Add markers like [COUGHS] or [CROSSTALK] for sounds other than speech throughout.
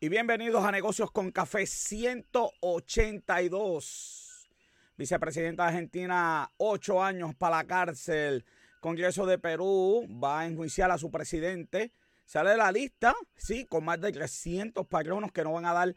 y bienvenidos a Negocios con Café 182. Vicepresidenta de Argentina, ocho años para la cárcel. Congreso de Perú va a enjuiciar a su presidente. Sale la lista, sí, con más de 300 patronos que no van a dar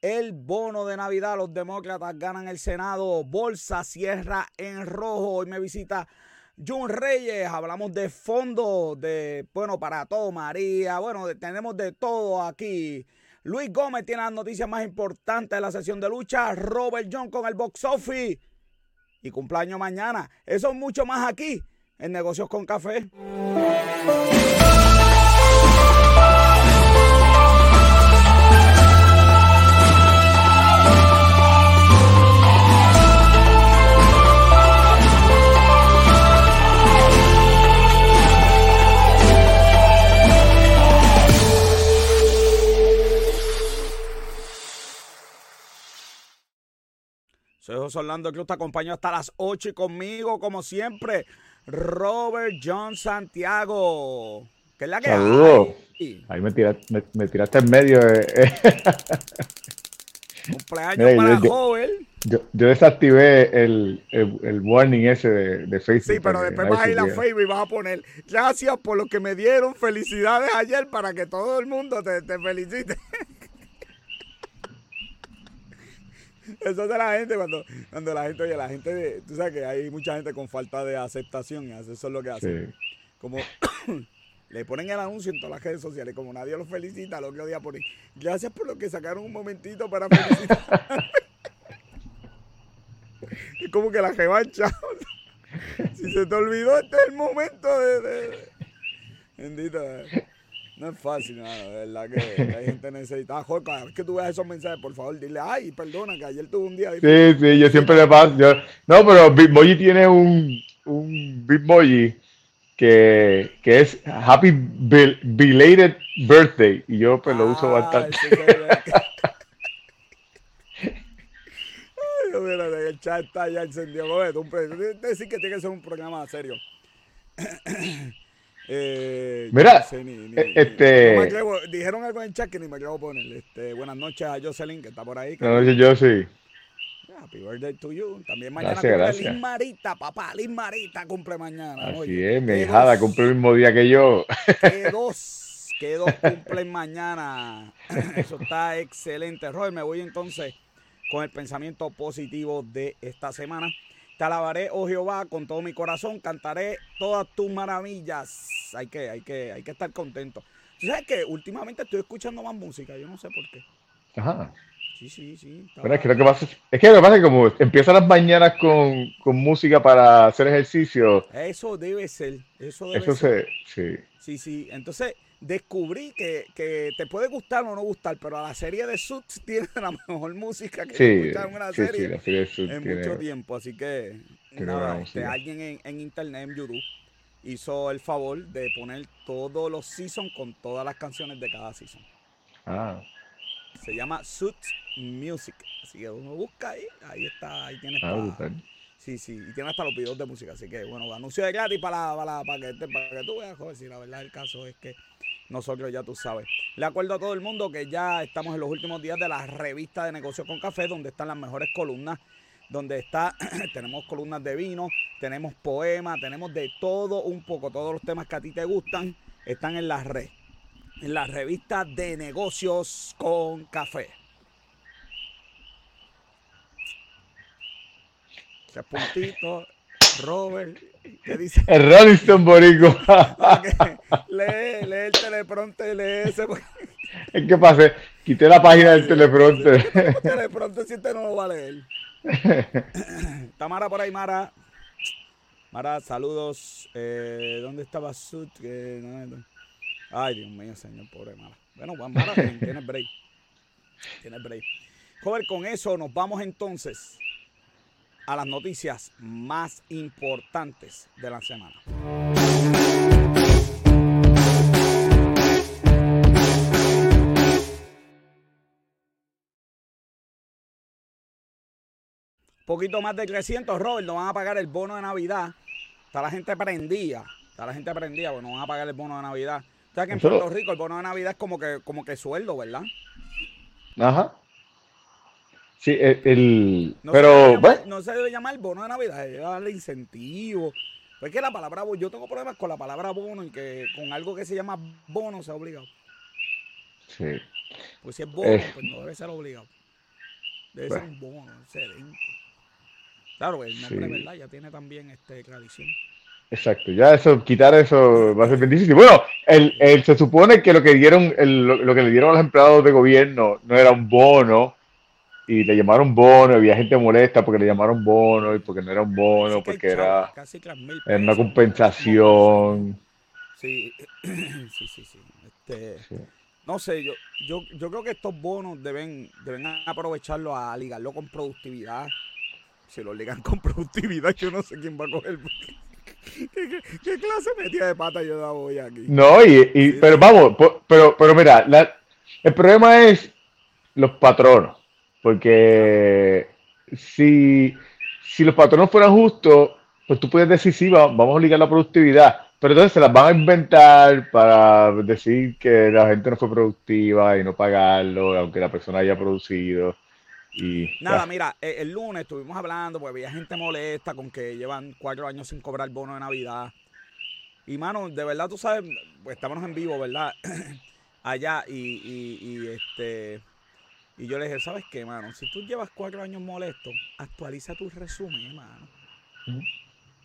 el bono de Navidad. Los demócratas ganan el Senado. Bolsa cierra en rojo. Hoy me visita Jun Reyes. Hablamos de fondo, de, bueno, para todo, María. Bueno, tenemos de todo aquí. Luis Gómez tiene las noticias más importantes de la sesión de lucha. Robert John con el box office. Y cumpleaños mañana. Eso es mucho más aquí en Negocios con Café. Soy José Orlando Cruz, te acompaño hasta las 8 y conmigo, como siempre, Robert John Santiago. ¿Qué es la que Saludos. Ahí me tiraste, me, tiraste en medio. Eh. [LAUGHS] Cumpleaños para yo, joven. Yo, yo, desactivé el, el, el, warning ese de, de, Facebook. Sí, pero después vas a ir a Facebook y vas a poner gracias por lo que me dieron, felicidades ayer para que todo el mundo te, te felicite. [LAUGHS] Eso de la gente cuando, cuando la gente, oye, la gente, tú sabes que hay mucha gente con falta de aceptación y eso es lo que hacen. Como [COUGHS] le ponen el anuncio en todas las redes sociales, como nadie los felicita, lo que día ponen, gracias por lo que sacaron un momentito para felicitar. [LAUGHS] es como que la revancha. [LAUGHS] si se te olvidó, este es el momento de... de... Bendito. No es fácil, no, de verdad que, hay gente necesitada. Jorge, cada vez que tú veas esos mensajes, por favor, dile, ay, perdona, que ayer tuve un día difícil. Sí, sí, yo siempre le paso. Yo, no, pero Bitmoji tiene un, un Bitmoji que, que es Happy Belated Birthday. Y yo pues lo uso Ah, bastante. [LAUGHS] mira, el chat está ya encendido. Joder, pre- decir que tiene que ser un programa serio. Eh, Mira, no sé ni- ni- eh, ni- este- atrevo- dijeron algo en el chat que ni me atrevo a poner. Este, buenas noches a Jocelyn, que está por ahí. que- No, yo, yo sí. Happy birthday to you. También mañana Gracias, cumple gracias. Liz Marita, papá. Liz Marita cumple mañana. Así oye. es, mi hijada cumple el mismo día que yo. Que [LAUGHS] dos, que dos cumplen mañana. [LAUGHS] Eso está excelente. Robert, me voy entonces con el pensamiento positivo de esta semana. Te alabaré, oh Jehová, con todo mi corazón. Cantaré todas tus maravillas. Hay que, hay que, hay que estar contento. ¿Tú sabes que últimamente estoy escuchando más música? Yo no sé por qué. Ajá. Sí, sí, sí. Bueno, es que lo que pasa es, es que lo que pasa es que como empiezan las mañanas con, con música para hacer ejercicio, Eso debe ser. Eso debe eso ser. se, sí. Sí, sí. Entonces descubrí que, que te puede gustar o no gustar, pero la serie de Suits [LAUGHS] tiene la mejor música que Sí, he escuchado en una sí, sí, serie la serie de en tiene- mucho tiempo. Así que nada, este, alguien en, en internet, en YouTube, hizo el favor de poner todos los seasons con todas las canciones de cada season. Ah, Se llama Suits Music. Así que uno busca ahí, ahí está, ahí tienes ah. Sí, sí, y tiene hasta los videos de música, así que bueno, anuncio de gratis para, para, para, que, para que tú veas, joder, si la verdad el caso es que nosotros ya tú sabes. Le acuerdo a todo el mundo que ya estamos en los últimos días de la revista de negocios con café, donde están las mejores columnas, donde está, [CLEARS THROAT] tenemos columnas de vino, tenemos poemas, tenemos de todo un poco, todos los temas que a ti te gustan están en la red, en la revista de negocios con café. Tres puntitos, Robert, ¿qué dice? El. Ah, que lee, lee el teleprompter, lee ese. es que pasé, quité la página del teleprompter. [LAUGHS] el teleprompter si usted no lo va a leer. [LAUGHS] Está Mara por ahí, Mara. Mara, saludos. Eh, ¿Dónde estaba Sud? No- Ay, Dios mío, señor, pobre Mara. Bueno, pues, Mara, [LAUGHS] tienes break. Tienes break. Joven, con eso nos vamos entonces a las noticias más importantes de la semana. Poquito más de 300, Robert, no van a pagar el bono de Navidad. Está la gente prendida. Está la gente prendida, bueno, no van a pagar el bono de Navidad. O sea que en Puerto Rico el bono de Navidad es como que, como que sueldo, ¿verdad? Ajá. Sí, el, no pero se no se debe llamar bono de Navidad, debe darle incentivo. Porque la palabra yo tengo problemas con la palabra bono y que con algo que se llama bono se ha obligado. Sí. Pues si es bono, pues no debe ser obligado. Debe ser un bono, excelente. Claro, el nombre, ¿verdad? Ya tiene también este tradición. Exacto, ya eso, quitar eso va a ser bien difícil. Bueno, el, el, se supone que lo que dieron, el, lo, que le dieron a los empleados de gobierno no era un bono, y le llamaron bono, había gente molesta porque le llamaron bono y porque no era un bono, porque era, era, una compensación. Sí, [CLEARS THROAT] sí, sí, sí. Este, no sé, yo, yo, yo creo que estos bonos deben, deben aprovecharlo a ligarlo con productividad. Si lo ligan con [LAUGHS] productividad, yo no sé quién va a coger. [LAUGHS] ¿Qué, clase metida de pata yo da hoy aquí? No, y, pero vamos, pero, pero mira, el problema es los patronos. Porque si, si los patronos fueran justos, pues tú puedes decir, sí, vamos a ligar la productividad. Pero entonces se las van a inventar para decir que la gente no fue productiva y no pagarlo, aunque la persona haya producido. Y, Nada, mira, e, el lunes estuvimos hablando, porque había gente molesta con que llevan cuatro años sin cobrar bono de Navidad. Y mano, de verdad, tú sabes, pues estábamos en vivo, ¿verdad? [CLEARS THROAT] Allá y, y, y este y yo le dije, ¿sabes qué, mano? Si tú llevas cuatro años molesto, actualiza tu resumen, mano.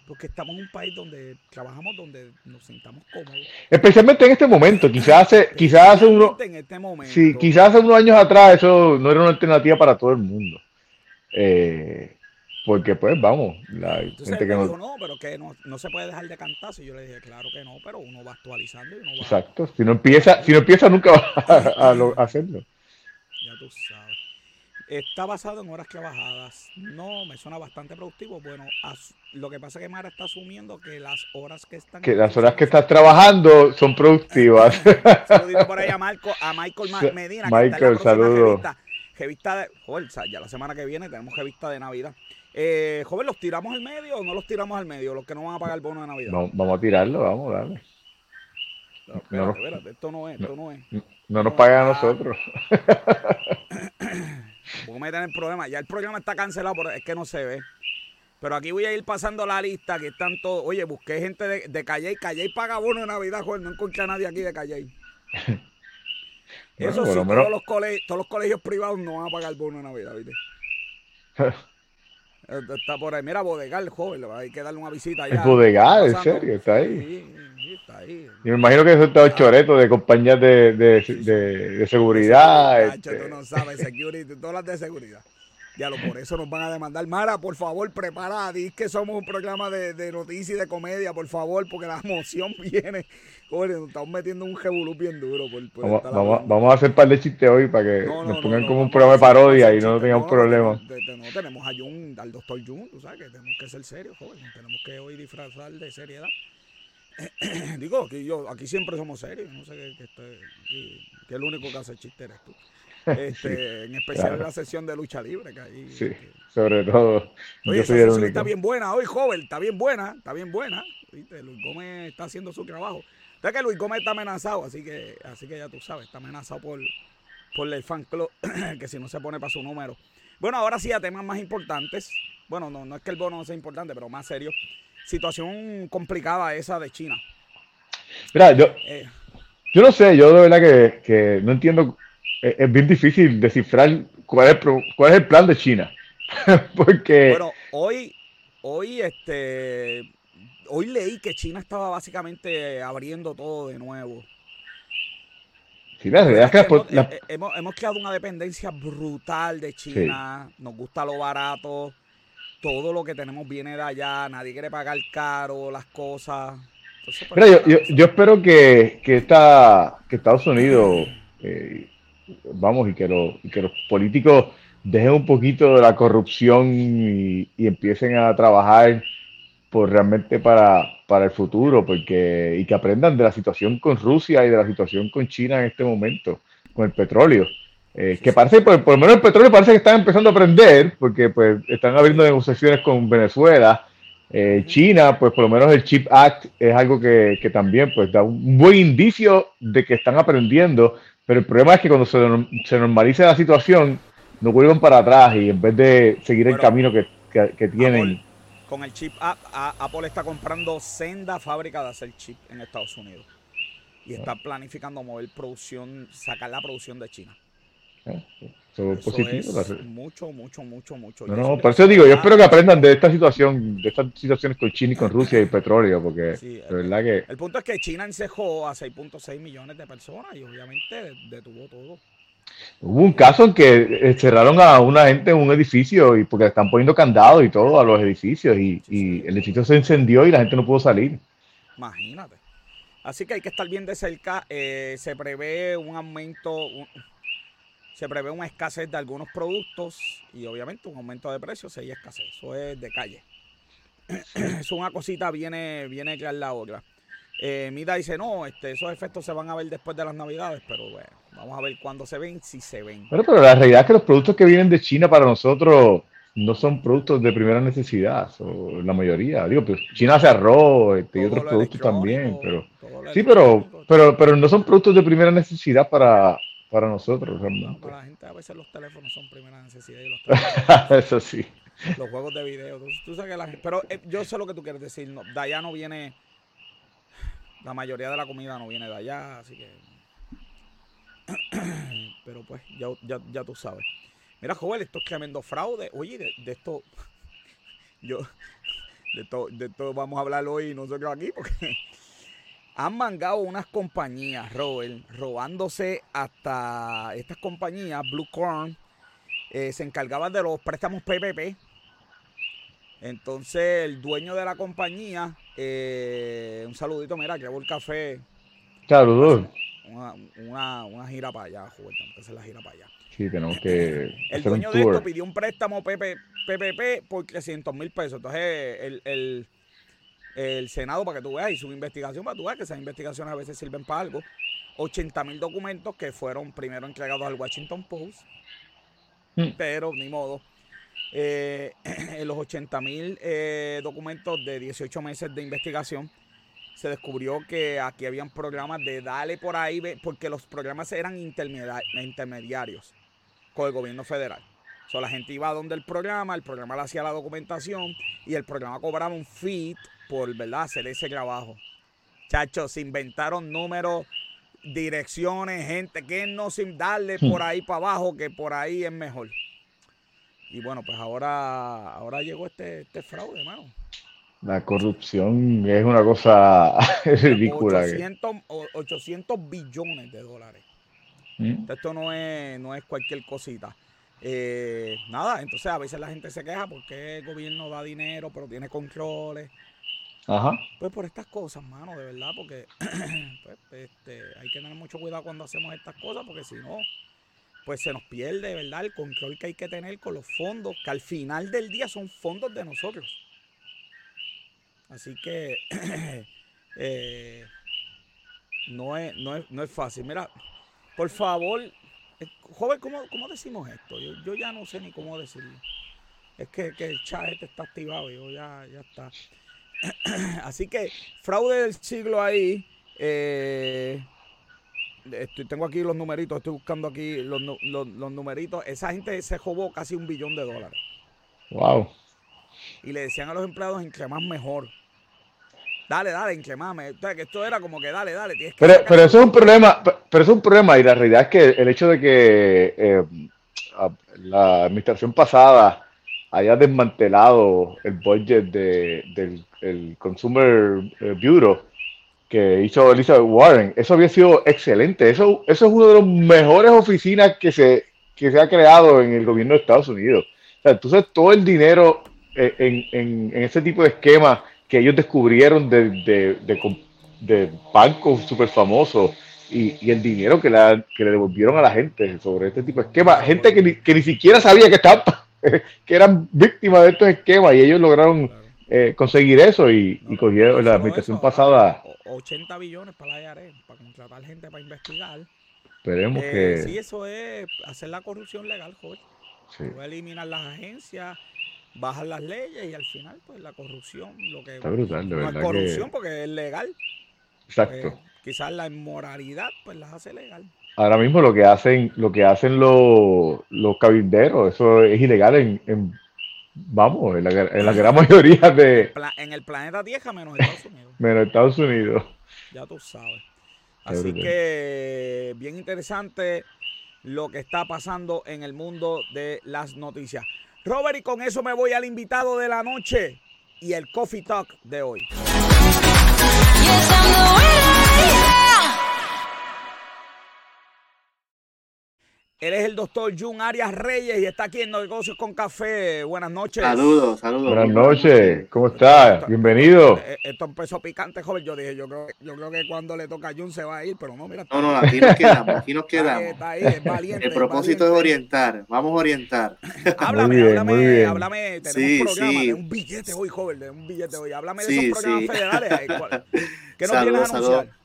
Porque estamos en un país donde trabajamos, donde nos sintamos cómodos. Especialmente en este momento, quizás hace, [LAUGHS] quizás hace unos, en este momento. Sí, quizás hace unos años atrás eso no era una alternativa para todo el mundo. Eh, porque pues vamos, la gente que no... no, pero que no, no, se puede dejar de cantar. Y yo le dije, claro que no, pero uno va actualizando y uno va... Exacto, si no empieza, si no empieza nunca va [LAUGHS] a hacerlo tú sabes. Está basado en horas trabajadas. No, me suena bastante productivo. Bueno, lo que pasa es que Mara está asumiendo que las horas que están... Que las horas que estás trabajando son productivas. [LAUGHS] Saludito por ahí a, [LAUGHS] Marco, a Michael Medina. Michael, saludos. Revista, de... Joder, ya la semana que viene tenemos revista de Navidad. Eh, joven, ¿los tiramos al medio o no los tiramos al medio? Los que no van a pagar el bono de Navidad. No, vamos a tirarlo, vamos, dale. No, espérate, espérate, esto no es, esto no es. No nos pagan a nosotros. [COUGHS] A meter el problema. Ya el programa está cancelado, pero es que no se ve. Pero aquí voy a ir pasando la lista que están todos. Oye, busqué gente de, de Calle. Calle paga bono de Navidad, joder. No encontré a nadie aquí de Calle. [LAUGHS] Eso sí, todos, los colegios, todos los colegios privados no van a pagar bono de Navidad, ¿viste? [LAUGHS] Está por ahí. Mira, Bodegal, joven. Hay que darle una visita allá. ¿Es Bodegal? ¿En serio? Está ahí. Sí, está ahí. Y me imagino que eso está choreto de compañías de, de, de, seguridad. Este. Tú no sabes, security, todas las de seguridad. Ya lo por eso nos van a demandar. Mara, por favor, prepara. Diz que somos un programa de, de noticias y de comedia, por favor, porque la emoción [LAUGHS] viene. Joder, nos estamos metiendo un jebulú bien duro. Por, vamos, vamos, a hacer un par de chistes hoy para que nos pongan como un programa de parodia y no tengamos problemas. No, tenemos a Jun, al doctor Jun, tú sabes que tenemos que ser serios, joven. Tenemos que hoy disfrazar de seriedad. [CLEARS THROAT] Digo, aquí, yo, aquí siempre somos serios. No sé qué, este, que, el único que hace chiste eres tú. Este, en [LAUGHS] especial en la sesión de lucha libre. Que ahí, sí, sobre todo. Oye, esa sesión está bien buena hoy, joven, está bien buena, está bien buena. ¿Viste? Luis Gómez está haciendo su trabajo. Sabes que Luis Gómez está amenazado, así que, así que ya tú sabes, está amenazado por, por el fan club, [CLEARS THROAT] que si no se pone para su número. Bueno, ahora sí a temas más importantes. Bueno, no, no es que el bono no sea importante, pero más serio. Situación complicada esa de China. Mira, yo, eh. yo no sé, yo de verdad que, que no entiendo es, bien difícil descifrar cuál es, cuál es el plan de China. [LAUGHS] Porque. Bueno, hoy, hoy, este. Hoy leí que China estaba básicamente abriendo todo de nuevo. Sí, la realidad es que eh, hemos, hemos, creado una dependencia brutal de China. Nos gusta lo barato. Todo lo que tenemos viene de allá. Nadie quiere pagar caro las cosas. Pues, Mira, yo, yo, yo, espero que, que, esta, que Estados Unidos eh, vamos, y que, que los políticos dejen un poquito de la corrupción y, empiecen a trabajar por realmente para, para el futuro, porque y que aprendan de la situación con Rusia y de la situación con China en este momento, con el petróleo. Eh, que parece, por, por, lo menos el petróleo parece que están empezando a aprender, porque pues están abriendo negociaciones con Venezuela. Eh, China, pues por lo menos el Chip Act es algo que, que también pues da un buen indicio de que están aprendiendo Pero el problema es que cuando se, se normalice la situación, no vuelven para atrás y en vez de seguir el camino que, que, tienen. con el chip Apple está comprando senda fábrica de hacer chip en Estados Unidos. Y está planificando mover producción, sacar la producción de China. ¿Eh? Eso, es mucho, mucho, mucho, mucho. No, no, por eso digo, yo espero que aprendan de esta situación, de estas situaciones con China y con Rusia y el petróleo, porque [LAUGHS] de verdad que... El punto es que China encejó a 6.6 millones de personas y obviamente detuvo todo. Hubo un caso en que cerraron a una gente en un edificio y porque están poniendo candados y todo a los edificios y, el edificio se encendió y la gente no pudo salir. Imagínate. Así que hay que estar bien de cerca. Eh, se prevé un aumento, se prevé una escasez de algunos productos y obviamente un aumento de precios si hay escasez. Eso es de calle. [CLEARS THROAT] es una cosita viene, viene tras la otra. Eh, Mida dice, no, este, esos efectos se van a ver después de las navidades, pero bueno, vamos a ver cuándo se ven, si se ven. Pero, pero la realidad es que los productos que vienen de China para nosotros no son productos de primera necesidad, o la mayoría. Digo, pues China hace arroz este, y otros productos también, pero sí, pero, pero, pero no son productos de primera necesidad para, para nosotros realmente. para la gente a veces los teléfonos son primera necesidad y los [LAUGHS] Eso sí. Los juegos de video. Tú, sabes que la gente, pero eh, yo sé lo que tú quieres decir. No, de allá no viene la mayoría de la comida no viene de allá, así que. [CLEARS THROAT] Pero pues, ya, ya, tú sabes. Mira, joven, esto es tremendo fraude. Oye, de, esto. [LAUGHS] Yo. De esto, de esto vamos a hablar hoy nosotros aquí, porque. Han mangado unas compañías, Robert, robándose hasta estas compañías, Blue Corn, eh, se encargaban de los préstamos PPP. Entonces, el dueño de la compañía eh, un saludito, mira, que el café. Claro, una, una, una, gira para allá, Joder, hacer la gira para allá. Sí, tenemos que. el dueño de esto pidió un préstamo PPP por 300 mil pesos. Entonces, el, el, el, Senado, para que tú veas, hizo una investigación para que tú veas que esas investigaciones a veces sirven para algo. 80 mil documentos que fueron primero entregados al Washington Post. Hmm. Pero, ni modo eh, [CLEARS THROAT] en los 80 mil eh, documentos de 18 meses de investigación, se descubrió que aquí habían programas de dale por ahí, porque los programas eran intermediarios con el gobierno federal. O la gente iba a donde el programa, el programa le hacía la documentación y el programa cobraba un feed por ¿verdad? hacer ese trabajo. Chachos, se inventaron números, direcciones, gente que no sin darle hmm. por ahí para abajo, que por ahí es mejor. Y bueno, pues ahora, ahora llegó este, este fraude, hermano. La corrupción es una cosa [LAUGHS] ridícula. 800, billones de dólares. ¿Mm? Esto no es, no es cualquier cosita. Eh, nada, entonces a veces la gente se queja porque el gobierno da dinero, pero tiene controles. Pues por estas cosas, mano, de verdad, porque [CLEARS THROAT] pues, este, hay que tener mucho cuidado cuando hacemos estas cosas, porque si no, pues se nos pierde, ¿verdad? El control que hay que tener con los fondos, que al final del día son fondos de nosotros. Así que [CLEARS THROAT] eh, no, es, no, es, fácil. Mira, por favor, eh, joven, ¿cómo, decimos esto? Yo, ya no sé ni cómo decirlo. Es que, el chat este está activado yo ya, ya está. [CLEARS THROAT] Así que, fraude del siglo ahí. Eh, estoy, tengo aquí los numeritos, estoy buscando aquí los, los, numeritos. Esa gente se robó casi un billón de dólares. Wow. Y le decían a los empleados, entre más mejor. Dale, dale, entre más. que esto era como que dale, dale. pero, pero eso es un problema, pero eso es un problema y la realidad es que el hecho de que eh, la administración pasada haya desmantelado el budget de, del Consumer eh, Bureau que hizo Elizabeth Warren. Eso había sido excelente. Eso, eso es una de las mejores oficinas que se, que se ha creado en el gobierno de Estados Unidos. entonces, todo el dinero eh, en, en, ese tipo de esquemas que ellos descubrieron de, de, de, bancos súper famosos y, el dinero que, la, que le devolvieron a la gente sobre este tipo de esquemas, gente que ni, que ni siquiera sabía que estaban, [LAUGHS] que eran víctimas de estos esquemas y ellos lograron eh, conseguir eso y, y cogieron la administración pasada 80 billones para la IARE, para contratar gente para investigar. Esperemos eh, que. Sí, eso es hacer la corrupción legal, joder. Sí. eliminar las agencias, bajar las leyes y al final, pues la corrupción, lo que. Está brutal, de no verdad. Es corrupción porque es legal. Exacto. Pues, quizás la inmoralidad, pues las hace legal. Ahora mismo lo que hacen, lo que hacen los, los cabilderos, eso es ilegal en, vamos, en la, en la, gran [LAUGHS] mayoría de... En el planeta Tierra menos Estados Unidos. [LAUGHS] menos Estados Unidos. Ya tú sabes. Así que bien interesante lo que está pasando en el mundo de las noticias. Robert, y con eso me voy al invitado de la noche y el Coffee Talk de hoy. Él es el doctor Jun Arias Reyes y está aquí en Negocios con Café. Buenas noches. Saludos, saludos. Buenas noches, ¿cómo estás? Bienvenido. Eh, esto empezó picante, joven. Yo dije, yo creo, yo creo que cuando le toca a Jun se va a ir, pero no, mira. No, no, aquí nos quedamos, aquí nos [LAUGHS] quedamos. Está ahí, es valiente. El propósito es, orientar, vamos a orientar. [LAUGHS] háblame, muy bien, háblame, muy bien. háblame. Tenemos sí, un programa de un billete hoy, joven, de un billete hoy. Háblame de esos programas federales. ¿Qué nos [LAUGHS] saludos, a anunciar?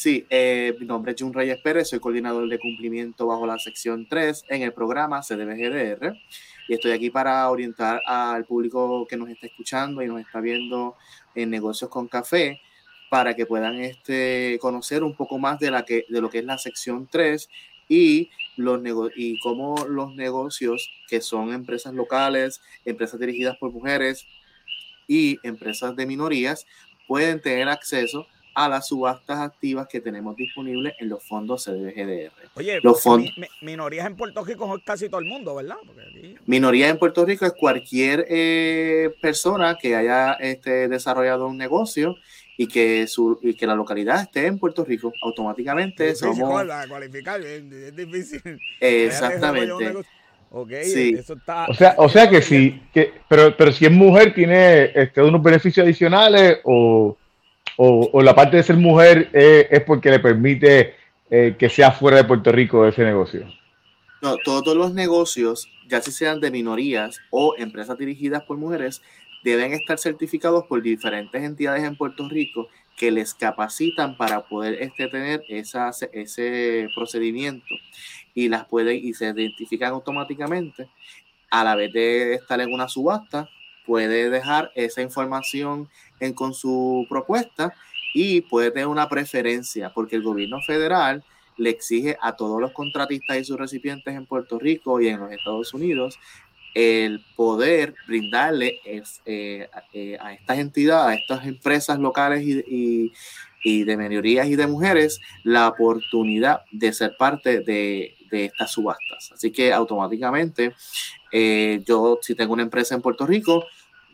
Sí, eh, mi nombre es Jun Reyes Pérez, soy coordinador de cumplimiento bajo la sección 3 en el programa CDBGDR y estoy aquí para orientar al público que nos está escuchando y nos está viendo en Negocios con Café para que puedan este, conocer un poco más de, la que, de lo que es la sección 3 y, los y cómo los negocios que son empresas locales, empresas dirigidas por mujeres y empresas de minorías pueden tener acceso a las subastas activas que tenemos disponibles en los fondos CDBGDR. Oye, los fondos, minorías en Puerto Rico es casi todo el mundo, ¿verdad? Minorías en Puerto Rico es cualquier eh, persona que haya este, desarrollado un negocio y que, su, y que la localidad esté en Puerto Rico. Automáticamente es difícil, somos... cualificar, es difícil. [LAUGHS] [LAUGHS] Exactamente. Okay, sí. eso está... O sea, o sea que sí, que, pero, pero si es mujer, ¿tiene este, unos beneficios adicionales o, o, la parte de ser mujer es porque le permite eh, que sea fuera de Puerto Rico ese negocio? No, todos los negocios, ya si sean de minorías o empresas dirigidas por mujeres, deben estar certificados por diferentes entidades en Puerto Rico que les capacitan para poder este, tener esa, ese procedimiento y las pueden y se identifican automáticamente a la vez de estar en una subasta puede dejar esa información en, con su propuesta y puede tener una preferencia porque el gobierno federal le exige a todos los contratistas y sus recipientes en Puerto Rico y en los Estados Unidos el poder brindarle eh, eh, a estas entidades, a estas empresas locales y, y, de minorías y de mujeres la oportunidad de ser parte de, de estas subastas. Así que automáticamente eh, yo si tengo una empresa en Puerto Rico,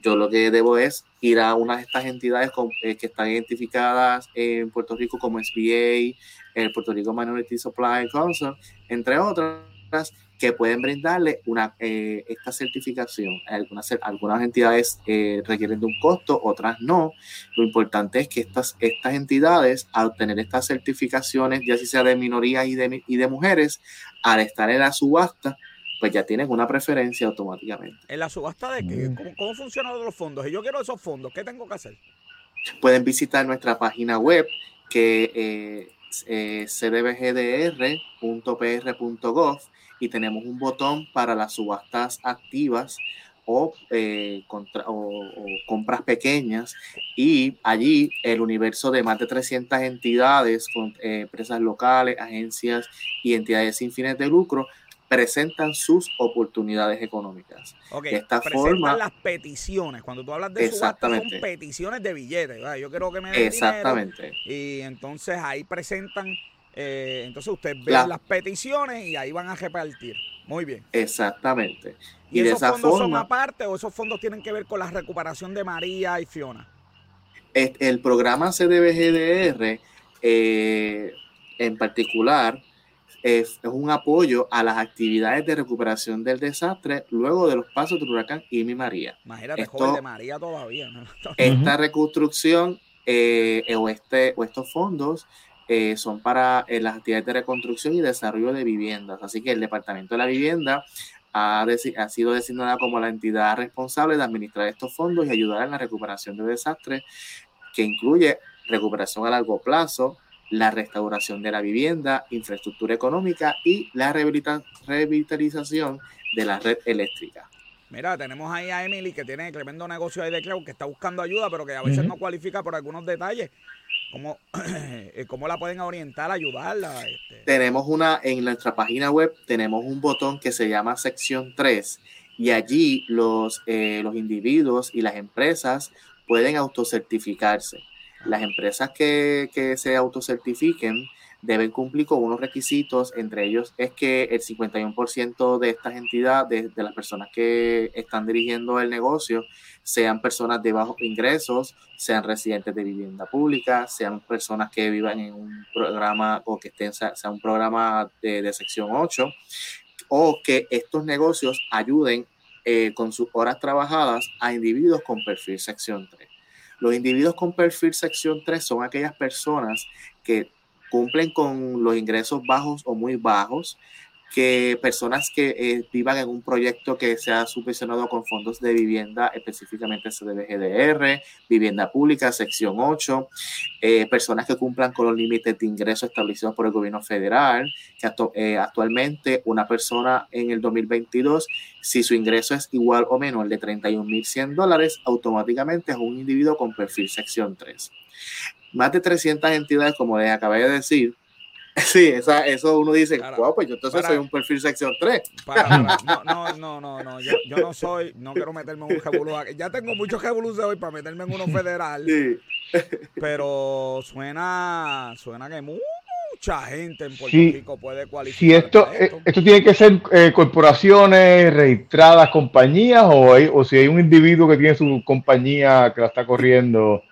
yo lo que debo es ir a una de estas entidades eh, que están identificadas en Puerto Rico como SBA, el Puerto Rico Minority Supply Council, entre otras, que pueden brindarle una, eh, esta certificación. Algunas, algunas entidades eh, requieren de un costo, otras no. Lo importante es que estas, estas entidades, al obtener estas certificaciones, ya sea de minorías y de, y de mujeres, al estar en la subasta, pues ya tienen una preferencia automáticamente. ¿En la subasta de qué? Mm. ¿Cómo, funcionan los fondos? Y yo quiero esos fondos, ¿qué tengo que hacer? Pueden visitar nuestra página web que eh, eh cdbgdr.pr.gov y tenemos un botón para las subastas activas o, eh, o, compras pequeñas y allí el universo de más de 300 entidades, con, eh, empresas locales, agencias y entidades sin fines de lucro presentan sus oportunidades económicas. de esta presentan las peticiones. Cuando tú hablas de subasta, son peticiones de billetes. Yo quiero que me den Exactamente. y entonces ahí presentan, eh, entonces usted ve las peticiones y ahí van a repartir. Muy bien. Exactamente. ¿Y, esos fondos son aparte o esos fondos tienen que ver con la recuperación de María y Fiona? El programa CDBGDR eh, en particular es, un apoyo a las actividades de recuperación del desastre luego de los pasos del huracán Irma María. Imagínate, joven de María todavía. Esta reconstrucción eh, o, este, o estos fondos eh, son para eh, las actividades de reconstrucción y desarrollo de viviendas. Así que el Departamento de la Vivienda ha, ha, sido designada como la entidad responsable de administrar estos fondos y ayudar en la recuperación de desastres, que incluye recuperación a largo plazo, la restauración de la vivienda, infraestructura económica y la revitalización de la red eléctrica. Mira, tenemos ahí a Emily que tiene tremendo negocio ahí de cloud que está buscando ayuda, pero que a veces no cualifica por algunos detalles. ¿Cómo, [CLEARS THROAT] ¿Cómo la pueden orientar, ayudarla? Este? Tenemos una, en nuestra página web, tenemos un botón que se llama sección 3 y allí los, eh, los individuos y las empresas pueden autocertificarse. Las empresas que, se autocertifiquen deben cumplir con unos requisitos, entre ellos es que el 51% de estas entidades, de, las personas que están dirigiendo el negocio, sean personas de bajos ingresos, sean residentes de vivienda pública, sean personas que vivan en un programa o que estén, sea un programa de, de sección 8, o que estos negocios ayuden eh, con sus horas trabajadas a individuos con perfil sección 3. Los individuos con perfil sección 3 son aquellas personas que cumplen con los ingresos bajos o muy bajos, que personas que eh, vivan en un proyecto que sea subvencionado con fondos de vivienda, específicamente CDBGDR, vivienda pública, sección 8, eh, personas que cumplan con los límites de ingreso establecidos por el gobierno federal, que eh, actualmente una persona en el 2022, si su ingreso es igual o menor de 31.100 dólares, automáticamente es un individuo con perfil sección 3. Más de 300 entidades, como les acabé de decir, [LAUGHS] Sí, esa, eso uno dice, wow, pues yo entonces soy un perfil sección 3. [LAUGHS] no, no, no, no, no, yo, yo, no soy, no quiero meterme en un revolú. Ya tengo muchos revolús de hoy para meterme en uno federal. Sí. Pero suena, suena que mucha gente en Puerto Rico puede cualificar. Si esto, eh, esto. tiene que ser eh, corporaciones registradas, compañías, o, hay, o si hay un individuo que tiene su compañía que la está corriendo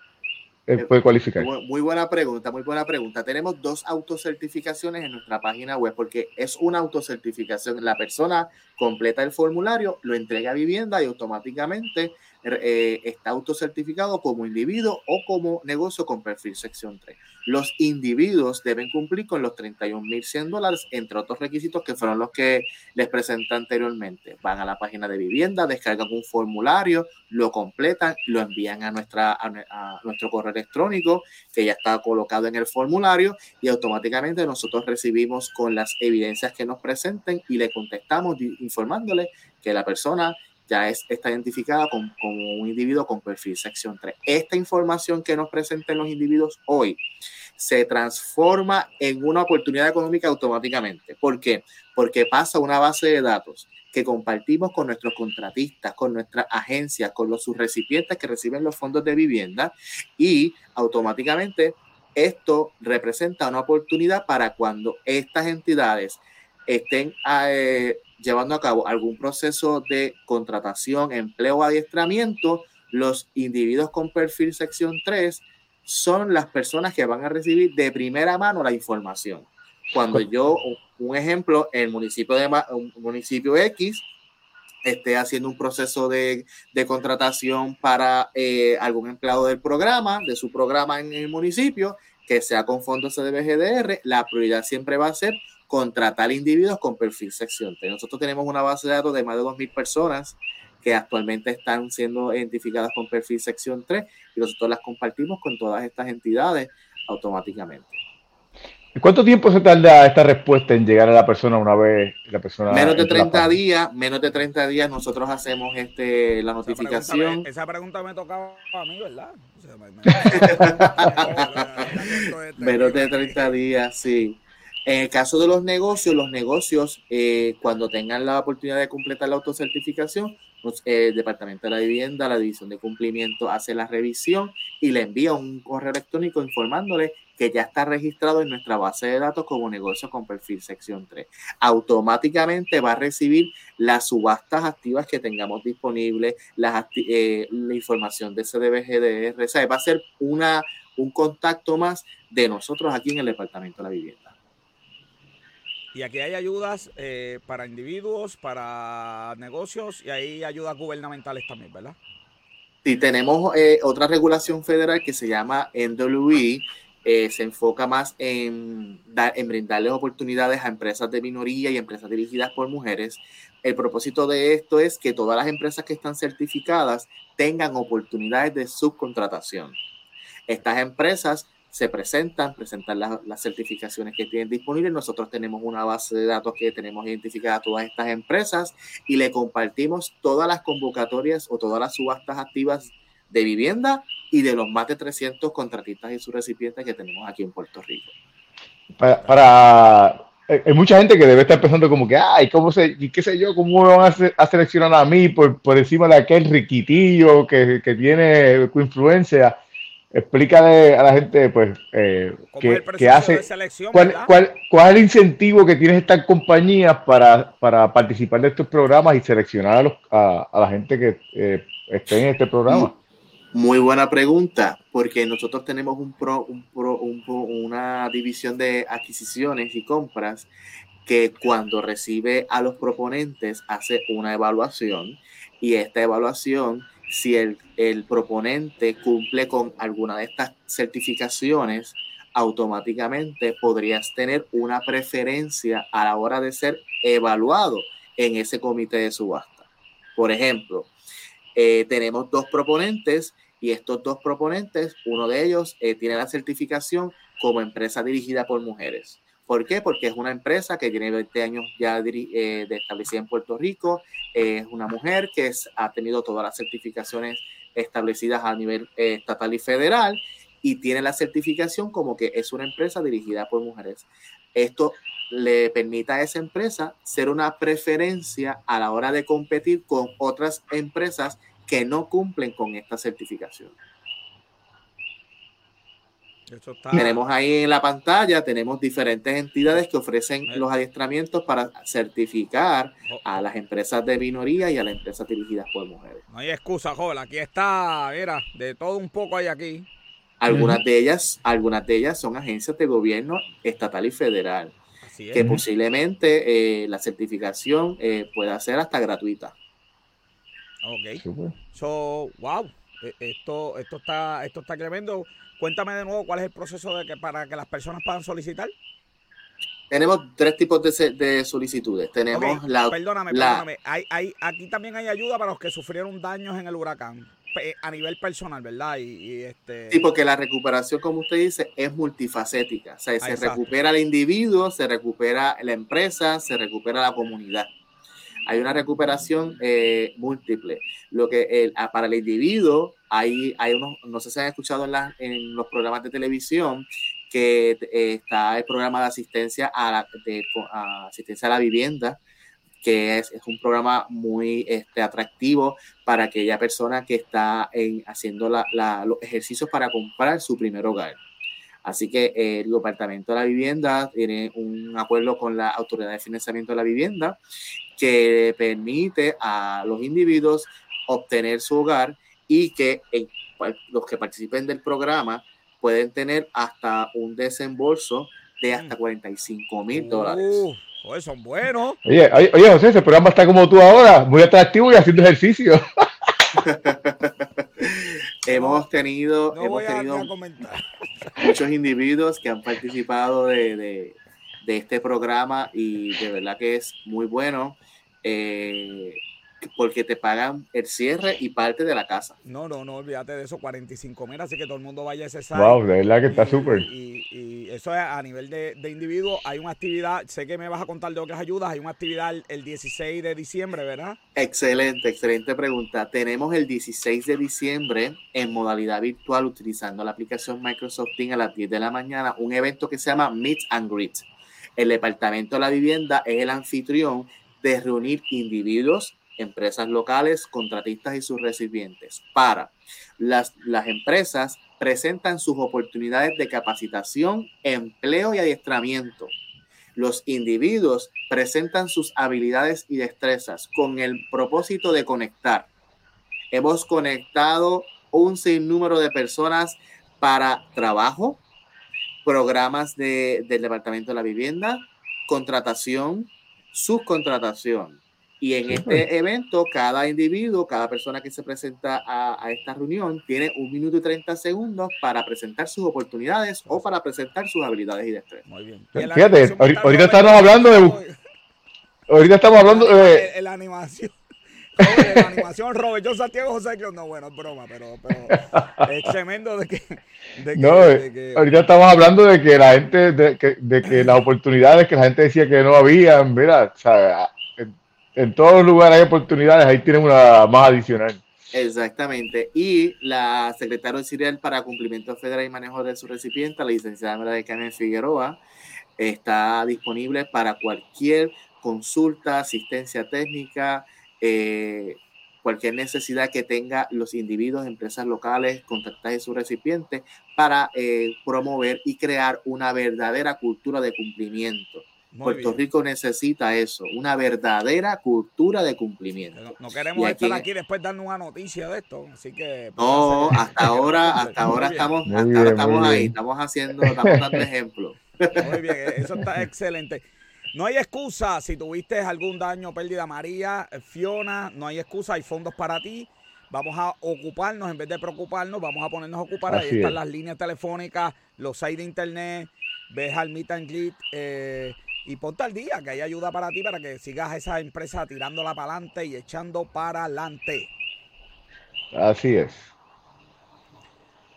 eh, puede cualificar? Muy, buena pregunta, muy buena pregunta. Tenemos dos autocertificaciones en nuestra página web porque es una autocertificación. La persona completa el formulario, lo entrega a vivienda y automáticamente eh, está autocertificado como individuo o como negocio con perfil sección 3. Los individuos deben cumplir con los 31.100 dólares, entre otros requisitos que fueron los que les presenté anteriormente. Van a la página de vivienda, descargan un formulario, lo completan, lo envían a, nuestra, a nuestro correo electrónico que ya está colocado en el formulario y automáticamente nosotros recibimos con las evidencias que nos presenten y le contestamos informándole que la persona ya es, está identificada como, un individuo con perfil sección 3. Esta información que nos presentan los individuos hoy se transforma en una oportunidad económica automáticamente. ¿Por qué? Porque pasa una base de datos que compartimos con nuestros contratistas, con nuestras agencias, con los subrecipientes que reciben los fondos de vivienda y automáticamente esto representa una oportunidad para cuando estas entidades estén eh, llevando a cabo algún proceso de contratación, empleo o adiestramiento, los individuos con perfil sección 3 son las personas que van a recibir de primera mano la información. Cuando yo, un ejemplo, el municipio de un municipio X esté haciendo un proceso de, de contratación para eh, algún empleado del programa, de su programa en el municipio, que sea con fondos CDBGDR, la prioridad siempre va a ser contratar individuos con perfil sección 3. Nosotros tenemos una base de datos de más de 2.000 personas que actualmente están siendo identificadas con perfil sección 3 y nosotros las compartimos con todas estas entidades automáticamente. ¿Cuánto tiempo se tarda esta respuesta en llegar a la persona una vez la persona... Menos de 30 días, menos de 30 días nosotros hacemos este, la notificación. Esa pregunta, me, tocaba a mí, ¿verdad? menos de 30 días, sí. En el caso de los negocios, los negocios, eh, cuando tengan la oportunidad de completar la autocertificación, pues, el Departamento de la Vivienda, la División de Cumplimiento, hace la revisión y le envía un correo electrónico informándole que ya está registrado en nuestra base de datos como negocio con perfil sección 3. Automáticamente va a recibir las subastas activas que tengamos disponibles, eh, la información de CDBGDR, o sea, va a ser una, un contacto más de nosotros aquí en el Departamento de la Vivienda. Y aquí hay ayudas eh, para individuos, para negocios y hay ayudas gubernamentales también, ¿verdad? Sí, tenemos eh, otra regulación federal que se llama NWE, eh, se enfoca más en, en brindarles oportunidades a empresas de minoría y empresas dirigidas por mujeres. El propósito de esto es que todas las empresas que están certificadas tengan oportunidades de subcontratación. Estas empresas se presentan, presentan las, certificaciones que tienen disponibles. Nosotros tenemos una base de datos que tenemos identificada a todas estas empresas y le compartimos todas las convocatorias o todas las subastas activas de vivienda y de los más de 300 contratistas y sus recipientes que tenemos aquí en Puerto Rico. Para, eh, hay mucha gente que debe estar pensando como que, ay, ¿cómo se, qué sé yo, cómo me van a, seleccionar a mí por, por, encima de aquel riquitillo que, que tiene influencia? Explícale a la gente, pues, eh, qué, hace, cuál, cuál, cuál, es el incentivo que tiene esta compañía para, para participar de estos programas y seleccionar a, los, a, a la gente que eh, esté en este programa. Muy buena pregunta, porque nosotros tenemos un pro, un pro, una división de adquisiciones y compras que cuando recibe a los proponentes hace una evaluación y esta evaluación, si el, el proponente cumple con alguna de estas certificaciones, automáticamente podrías tener una preferencia a la hora de ser evaluado en ese comité de subasta. Por ejemplo, eh, tenemos dos proponentes y estos dos proponentes, uno de ellos eh, tiene la certificación como empresa dirigida por mujeres. ¿Por qué? Porque es una empresa que tiene 20 años ya eh, de establecida en Puerto Rico, es una mujer que ha tenido todas las certificaciones establecidas a nivel eh, estatal y federal y tiene la certificación como que es una empresa dirigida por mujeres. Esto le permite a esa empresa ser una preferencia a la hora de competir con otras empresas que no cumplen con esta certificación. Tenemos ahí en la pantalla, tenemos diferentes entidades que ofrecen los adiestramientos para certificar oh. a las empresas de minoría y a las empresas dirigidas por mujeres. No hay excusa, joven. Aquí está, mira, de todo un poco hay aquí. Algunas de ellas, algunas de ellas son agencias de gobierno estatal y federal, que posiblemente eh, la certificación eh, pueda ser hasta gratuita. Ok. So, wow. E, esto, esto está, esto está tremendo. Cuéntame de nuevo cuál es el proceso de que para que las personas puedan solicitar. Tenemos tres tipos de, solicitudes. Tenemos la. Perdóname, perdóname. Hay, hay, aquí también hay ayuda para los que sufrieron daños en el huracán a nivel personal, ¿verdad? Y, este... Sí, porque la recuperación, como usted dice, es multifacética. O sea, se recupera el individuo, se recupera la empresa, se recupera la comunidad hay una recuperación eh, múltiple. Lo que el, para el individuo, hay, hay unos, no sé si han escuchado en, los programas de televisión, que eh, está el programa de asistencia a la, asistencia a la vivienda, que es, es, un programa muy este, atractivo para aquella persona que está en, haciendo la, los ejercicios para comprar su primer hogar. Así que eh, el Departamento de la Vivienda tiene un acuerdo con la Autoridad de Financiamiento de la Vivienda que permite a los individuos obtener su hogar y que los que participen del programa pueden tener hasta un desembolso de hasta 45 mil dólares. Uh, son buenos. Oye, oye, José, ese programa está como tú ahora, muy atractivo y haciendo ejercicio. [LAUGHS] hemos tenido, hemos tenido muchos individuos que han participado de, de este programa y de verdad que es muy bueno. Eh, porque te pagan el cierre y parte de la casa. No, no, no, olvídate de eso, 45 mil, así que todo el mundo vaya a ese site. Wow, de verdad que está súper. Y, y, eso es a nivel de, de, individuo. Hay una actividad, sé que me vas a contar de otras ayudas, hay una actividad el 16 de diciembre, ¿verdad? Excelente, excelente pregunta. Tenemos el 16 de diciembre en modalidad virtual utilizando la aplicación Microsoft Teams a las 10 de la mañana, un evento que se llama Meet and Greet. El Departamento de la Vivienda es el anfitrión de reunir individuos, empresas locales, contratistas y sus recipientes para las, las empresas presentan sus oportunidades de capacitación, empleo y adiestramiento. Los individuos presentan sus habilidades y destrezas con el propósito de conectar. Hemos conectado un sinnúmero de personas para trabajo, programas de, del Departamento de la Vivienda, contratación, subcontratación. Y en este evento, cada individuo, cada persona que se presenta a, esta reunión, tiene un minuto y 30 segundos para presentar sus oportunidades o para presentar sus habilidades y destrezas. Muy bien. Fíjate, ahorita estamos hablando de... Ahorita estamos hablando de... La animación la animación Robert John Santiago José que no bueno es broma pero, pero es tremendo de que, de que, no, ahorita estamos hablando de que la gente de que, de que las oportunidades que la gente decía que no había mira en, en, todos los lugares hay oportunidades ahí tienen una más adicional Exactamente. Y la secretaria auxiliar para cumplimiento federal y manejo de su recipiente, la licenciada María Carmen Figueroa, está disponible para cualquier consulta, asistencia técnica, eh, cualquier necesidad que tenga los individuos, empresas locales, contactar su recipiente para eh, promover y crear una verdadera cultura de cumplimiento. Puerto Rico necesita eso, una verdadera cultura de cumplimiento. No, queremos estar aquí después dando una noticia de esto, así que... No, hasta ahora, hasta ahora estamos, hasta ahora estamos ahí, estamos haciendo, estamos dando ejemplos. Muy bien, eso está [LAUGHS] excelente. No hay excusa si tuviste algún daño, pérdida María, Fiona, no hay excusa, hay fondos para ti. Vamos a ocuparnos, en vez de preocuparnos, vamos a ponernos a ocupar. Ahí están las líneas telefónicas, los sites de internet, ves al meet and greet, eh, y ponte al día, que hay ayuda para ti para que sigas esa empresa tirándola para adelante y echando para adelante. Así es.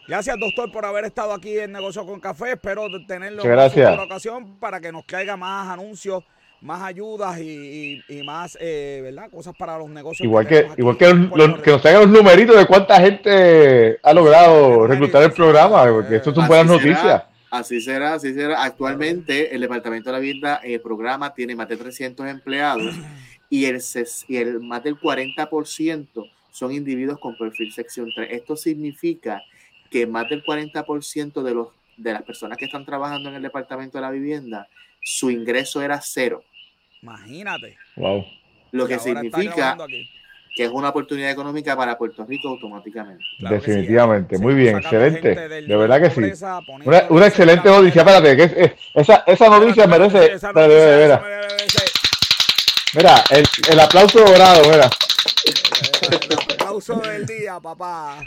Gracias, doctor, por haber estado aquí en Negocio con Café. Espero tenerlo en otra ocasión para que nos caiga más anuncios, más ayudas y, más, eh, ¿verdad? Cosas para los negocios. Igual que, igual que, nos traigan los numeritos de cuánta gente ha logrado reclutar el programa, porque esto son buenas noticias. Así será, así será. Actualmente el Departamento de la Vivienda, el programa tiene más de 300 empleados [CLEARS THROAT] y el, y el más del 40% son individuos con perfil sección 3. Esto significa que más del 40% de, los, de las personas que están trabajando en el Departamento de la Vivienda, su ingreso era cero. Imagínate. Wow. Lo que significa que es una oportunidad económica para Puerto Rico automáticamente. Definitivamente, muy bien, excelente. De verdad que sí. Una, excelente noticia, espérate, que esa, esa noticia merece... Mira, el, el, aplauso dorado, mira. El aplauso del día, papá.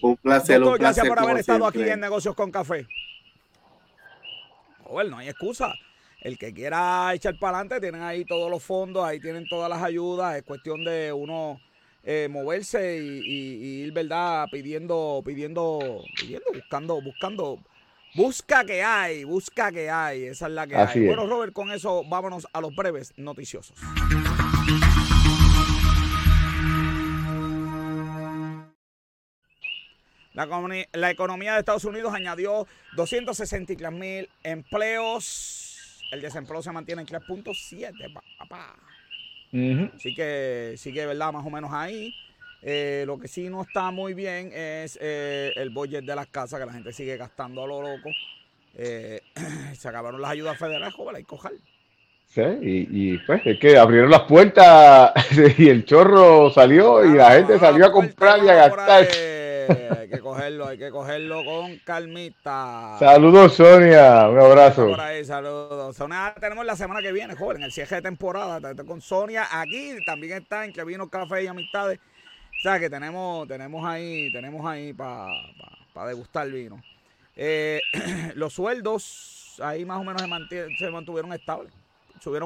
Un placer, un placer. Gracias por haber estado aquí en Negocios con Café. Bueno, no hay excusa. El que quiera echar para adelante, tienen ahí todos los fondos, ahí tienen todas las ayudas. Es cuestión de uno eh, moverse y, ir, ¿verdad? Pidiendo, pidiendo, pidiendo, buscando, buscando. Busca que hay, busca que hay. Esa es la que hay. Bueno, Robert, con eso vámonos a los breves noticiosos. La, la, economía de Estados Unidos añadió 263 mil empleos. El desempleo se mantiene en 3.7, papá. Así que sigue, ¿verdad? Más o menos ahí. Eh, lo que sí no está muy bien es eh, el budget de las casas, que la gente sigue gastando a lo loco. Eh, [CLEARS THROAT] se acabaron las ayudas federales, joder, y cojar. Sí, y, y, pues es que abrieron las puertas [LAUGHS] y el chorro salió y la gente salió a comprar y a gastar hay que cogerlo, hay que cogerlo con calmita. Saludos, Sonia. Un abrazo. Por ahí, saludos. Sonia, tenemos la semana que viene, joven, el cierre de temporada. Con Sonia aquí también está en que vino café y amistades. O sea que tenemos, tenemos ahí, tenemos ahí para pa, degustar vino. Eh, [CLEARS THROAT] los sueldos ahí más o menos se, mantuvieron estables.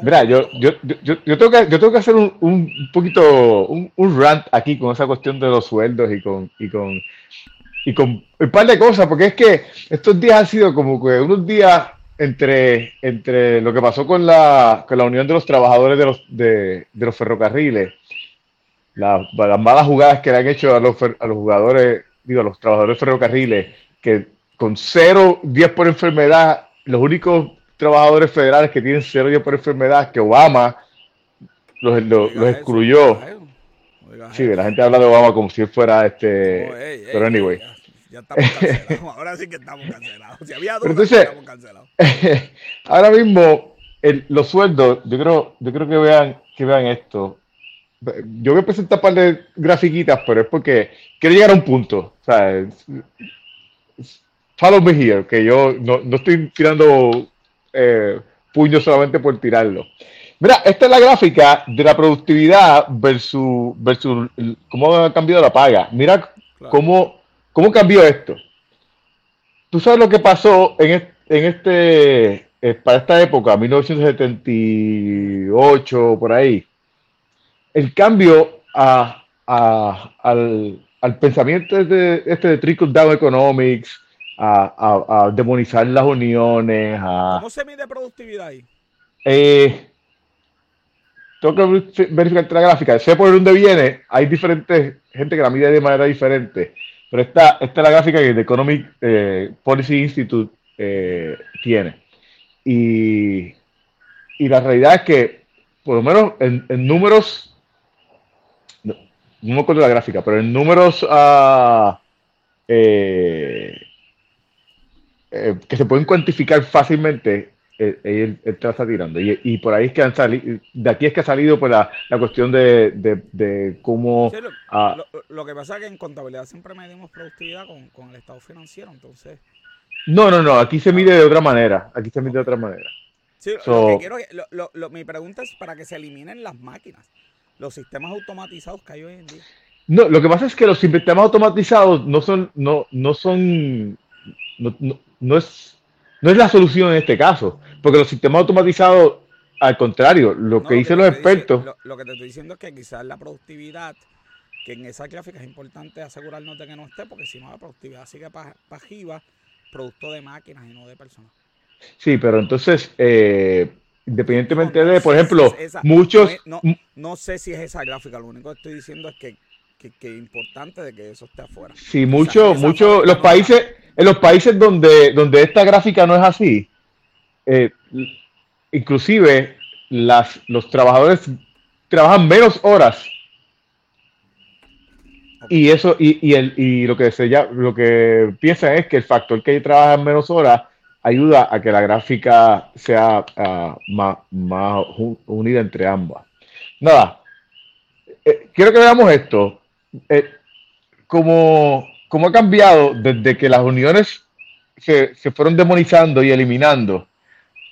Mira, yo, yo, yo, yo, tengo que, yo tengo que hacer un, un poquito, un, un, rant aquí con esa cuestión de los sueldos y con, y con, y con un par de cosas, porque es que estos días han sido como que unos días entre, entre lo que pasó con la, con la unión de los trabajadores de los, de, de los ferrocarriles, las malas jugadas que le han hecho a los, a los jugadores, digo, a los trabajadores ferrocarriles, que con cero días por enfermedad, los únicos trabajadores federales que tienen cero días por enfermedad, que Obama los, excluyó. Sí, la gente habla de Obama como si fuera este. pero anyway. Ya, estamos [LAUGHS] cancelados. Ahora sí que estamos cancelados. Si había dudas, entonces, estamos cancelados. [LAUGHS] ahora mismo, los sueldos, yo creo, yo creo que vean, que vean esto. Yo voy a presentar un par de grafiquitas, pero es porque quiero llegar a un punto. O sea, follow me here, que yo no, no estoy tirando eh, puño solamente por tirarlo. Mira, esta es la gráfica de la productividad versus, versus cómo ha cambiado la paga. Mira cómo, cómo cambió esto. Tú sabes lo que pasó en, este, eh, para esta época, 1978, por ahí. El cambio a, al, al, pensamiento de, este de trickle down economics, a, demonizar las uniones. A, ¿Cómo se mide productividad ahí? Eh, tengo que verificar la gráfica, sé por dónde viene, hay diferentes gente que la mide de manera diferente, pero esta, esta es la gráfica que el Economic eh, Policy Institute eh, tiene. Y, y, la realidad es que, por lo menos en, números, no, me acuerdo la gráfica, pero en números uh, eh, que se pueden cuantificar fácilmente, él, él, está tirando. Y, por ahí es que han salido, de aquí es que ha salido pues, la, la cuestión de, de, cómo... Ah, lo, que pasa es que en contabilidad siempre medimos productividad con, con, el estado financiero, entonces... No, no, no, aquí se mide de otra manera, aquí se mide de otra manera. Sí, lo que quiero, lo, mi pregunta es para que se eliminen las máquinas, los sistemas automatizados que hay hoy en día. No, lo que pasa es que los sistemas automatizados no son, no, no son, no, no, no es no es la solución en este caso, porque los sistemas automatizados, al contrario, lo que dicen los expertos... lo, que te estoy diciendo es que quizás la productividad, que en esa gráfica es importante asegurarnos de que no esté, porque si no la productividad sigue pajiva, producto de máquinas y no de personas. Sí, pero entonces, eh, independientemente de, por ejemplo, muchos... No, sé si es esa gráfica, lo único que estoy diciendo es que que, es importante de que eso esté afuera. Sí, mucho, mucho, los países, en los países donde, donde esta gráfica no es así, eh, inclusive las, los trabajadores trabajan menos horas. Y eso, y, y, el, y lo que se ya, lo que piensan es que el factor que trabajan menos horas ayuda a que la gráfica sea ah, más, más, unida entre ambas. Nada, eh, quiero que veamos esto. Eh, como, como ha cambiado desde que las uniones se, se fueron demonizando y eliminando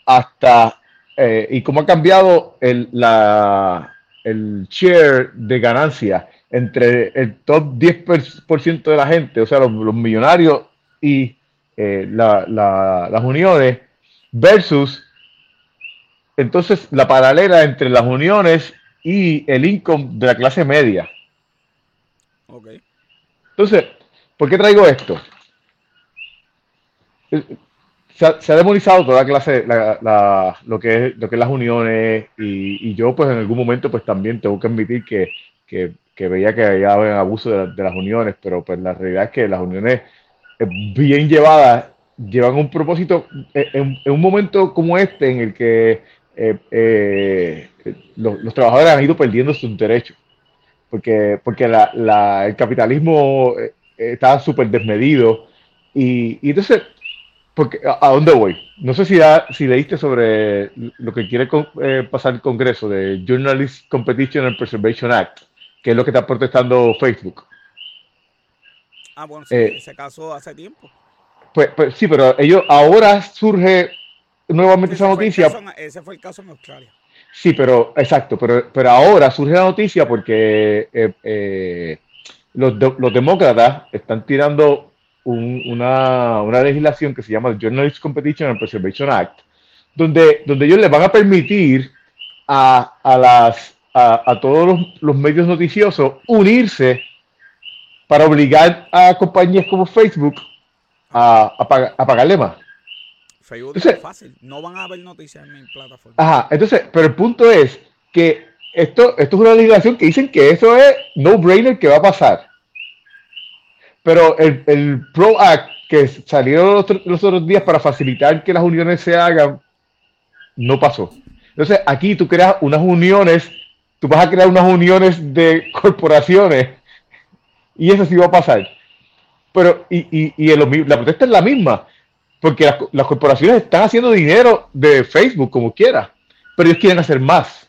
hasta eh, y cómo ha cambiado el, la, el share de ganancia entre el top 10% de la gente, o sea, los, millonarios y eh, la, las uniones, versus entonces la paralela entre las uniones y el income de la clase media. Okay. Entonces, ¿por qué traigo esto? Se ha, demonizado toda clase, lo, que es, lo que las uniones y, yo pues en algún momento pues también tengo que admitir que, veía que había abuso de, las uniones, pero pues la realidad es que las uniones eh, bien llevadas llevan un propósito eh, en, un momento como este en el que eh, los, trabajadores han ido perdiendo sus derechos porque, porque la, el capitalismo eh, está súper desmedido. Y, y, entonces, porque, ¿a, dónde voy? No sé si, si leíste sobre lo que quiere eh, pasar el Congreso de Journalist Competition and Preservation Act, que es lo que está protestando Facebook. Ah, bueno, sí, eh, ese caso hace tiempo. Pues, pues, sí, pero ellos ahora surge nuevamente esa noticia. ese fue el caso en Australia. Sí, pero exacto, pero, pero ahora surge la noticia porque eh, los, los, demócratas están tirando una, una, legislación que se llama Journalist Competition and Preservation Act, donde, donde ellos les van a permitir a, a las, a, todos los, los, medios noticiosos unirse para obligar a compañías como Facebook a, a pagarle más. Facebook es fácil. No van a ver noticias en mi plataforma. Ajá, entonces, pero el punto es que esto, esto es una legislación que dicen que eso es no-brainer que va a pasar. Pero el, el Pro Act que salió los, otros días para facilitar que las uniones se hagan, no pasó. Entonces, aquí tú creas unas uniones, tú vas a crear unas uniones de [LAUGHS] corporaciones y eso sí va a pasar. Pero, y, y, y la protesta es la misma. Porque las, corporaciones están haciendo dinero de Facebook como quiera, pero ellos quieren hacer más.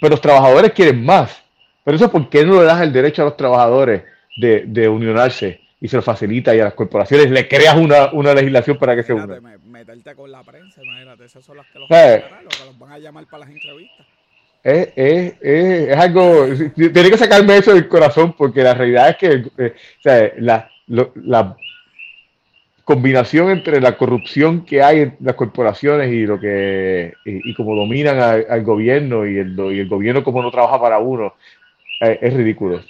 Pero los trabajadores quieren más. Pero eso, ¿por qué no le das el derecho a los trabajadores de, de unionarse y se lo facilita y a las corporaciones le creas una, una legislación para que se unan? Meterte con la prensa, imagínate, esas son las que los, eh, que los van a llamar para las entrevistas. Es, es, es, algo, tiene que sacarme eso del corazón porque la realidad es que eh, o sea, la, la combinación entre la corrupción que hay en las corporaciones y lo que y, como dominan al, gobierno y el, y el gobierno como no trabaja para uno eh, es ridículo.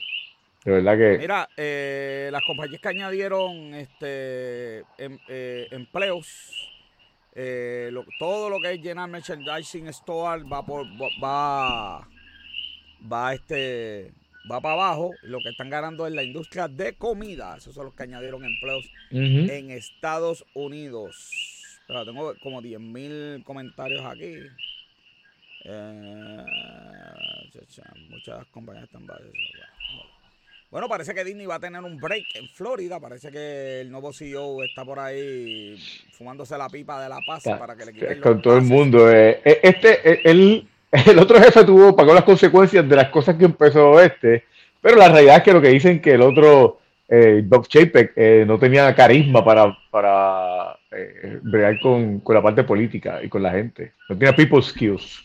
De verdad que mira eh, las compañías que añadieron este em, eh, empleos todo lo que es llenar merchandising store va por va va este va para abajo. Lo que están ganando es la industria de comida. Esos son los que añadieron empleos en Estados Unidos. Pero tengo como 10.000 comentarios aquí. Eh, muchas compañías están bueno, parece que Disney va a tener un break en Florida. Parece que el nuevo CEO está por ahí fumándose la pipa de la paz para que le quiten Con todo el mundo. Eh, eh, este, el, [LAUGHS] el otro jefe tuvo, pagó las consecuencias de las cosas que empezó este. Pero la realidad es que lo que dicen que el otro, eh, Bob eh, no tenía carisma para, para bregar con, con, la parte política y con la gente. No tenía people skills.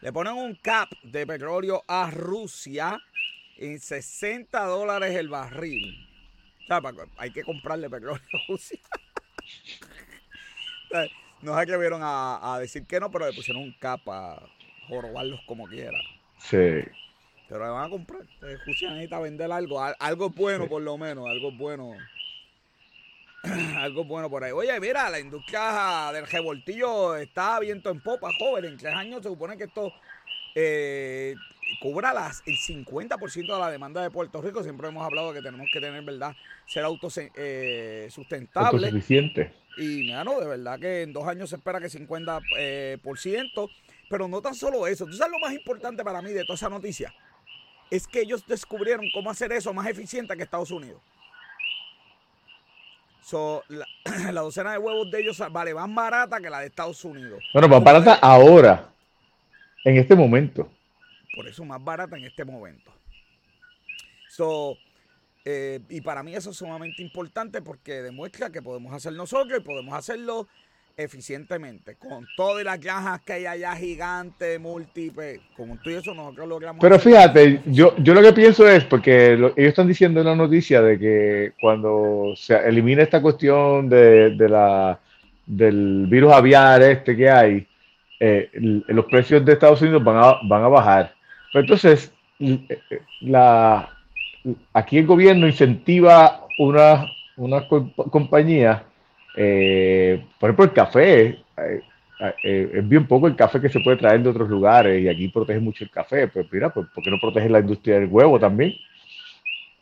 Le ponen un cap de petróleo a Rusia en 60 dólares el barril. hay que comprarle petróleo a Rusia. [LAUGHS] no sé que vieron a, decir que no, pero le pusieron un capa a jorobarlos como quiera. Sí. Pero le van a comprar. Rusia necesita vender algo, algo bueno por lo menos, algo bueno. [CLEARS THROAT] algo bueno por ahí. Oye, mira, la industria del revoltillo está viento en popa, joven. En tres años se supone que esto eh, cubra las, el 50% de la demanda de Puerto Rico. Siempre hemos hablado de que tenemos que tener, ¿verdad? Ser autosustentable. Eh, sustentable. Y, mano, de verdad que en dos años se espera que 50%. Eh, por ciento, pero no tan solo eso. ¿Tú sabes lo más importante para mí de toda esa noticia? Es que ellos descubrieron cómo hacer eso más eficiente que Estados Unidos. So, la, [CLEARS THROAT] la, docena de huevos de ellos vale más barata que la de Estados Unidos. Bueno, más barata ahora, en este momento por eso más barata en este momento. So, eh, y para mí eso es sumamente importante porque demuestra que podemos hacer nosotros y podemos hacerlo eficientemente, con todas las cajas que hay allá gigantes, múltiples, como tú y eso nosotros logramos. Pero fíjate, yo, yo lo que pienso es, porque ellos están diciendo en la noticia de que cuando se elimina esta cuestión de, de la, del virus aviar este que hay, eh, los precios de Estados Unidos van a, van a bajar entonces, la, aquí el gobierno incentiva una, una compañía, eh, por ejemplo, el café. Eh, eh, es bien poco el café que se puede traer de otros lugares y aquí protege mucho el café. Pero mira, pues, ¿por qué no protege la industria del huevo también?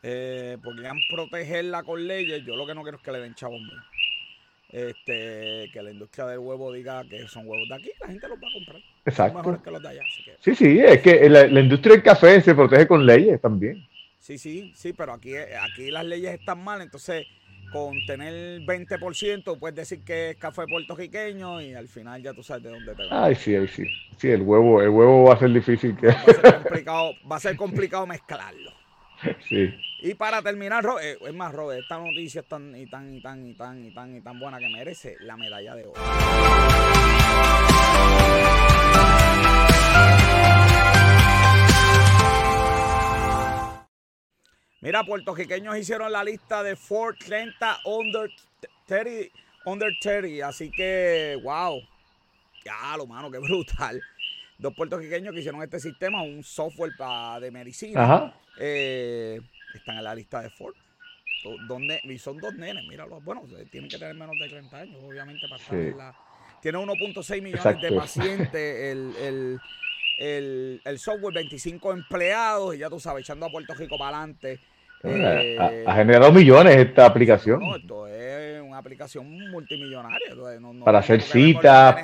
Eh, podrían protegerla con leyes. Yo lo que no quiero es que le den chavos este, que la industria del huevo diga que son huevos de aquí, la gente los va a comprar. Exacto. que los de allá. Sí, sí, es que la, industria del café se protege con leyes también. Sí, sí, sí, pero aquí, aquí las leyes están mal, entonces con tener 20% puedes decir que es café puertorriqueño y al final ya tú sabes de dónde te va. Ay, sí, ay, sí. Sí, el huevo, el huevo va a ser difícil que... Va a ser complicado, va a ser complicado mezclarlo. [LAUGHS] Sí. Y para terminar, eh, es más, Robert, esta noticia es tan y tan y tan y tan y tan y tan buena que merece la medalla de oro. Mira, puertorriqueños hicieron la lista de Ford 30 under 30, under 30, así que, wow, ya lo mano, qué [LAUGHS] brutal. Dos puertorriqueños que hicieron este sistema, un software para de medicina. Ajá. Eh, están en la lista de Ford. y son dos nenes, míralo. Bueno, tienen que tener menos de 30 años, obviamente, para estar en la. Tiene 1.6 millones de pacientes, el, el, software, 25 empleados, y ya tú sabes, echando a Puerto Rico para adelante. Eh, ha, generado millones esta aplicación. No, esto es una aplicación multimillonaria. para hacer citas.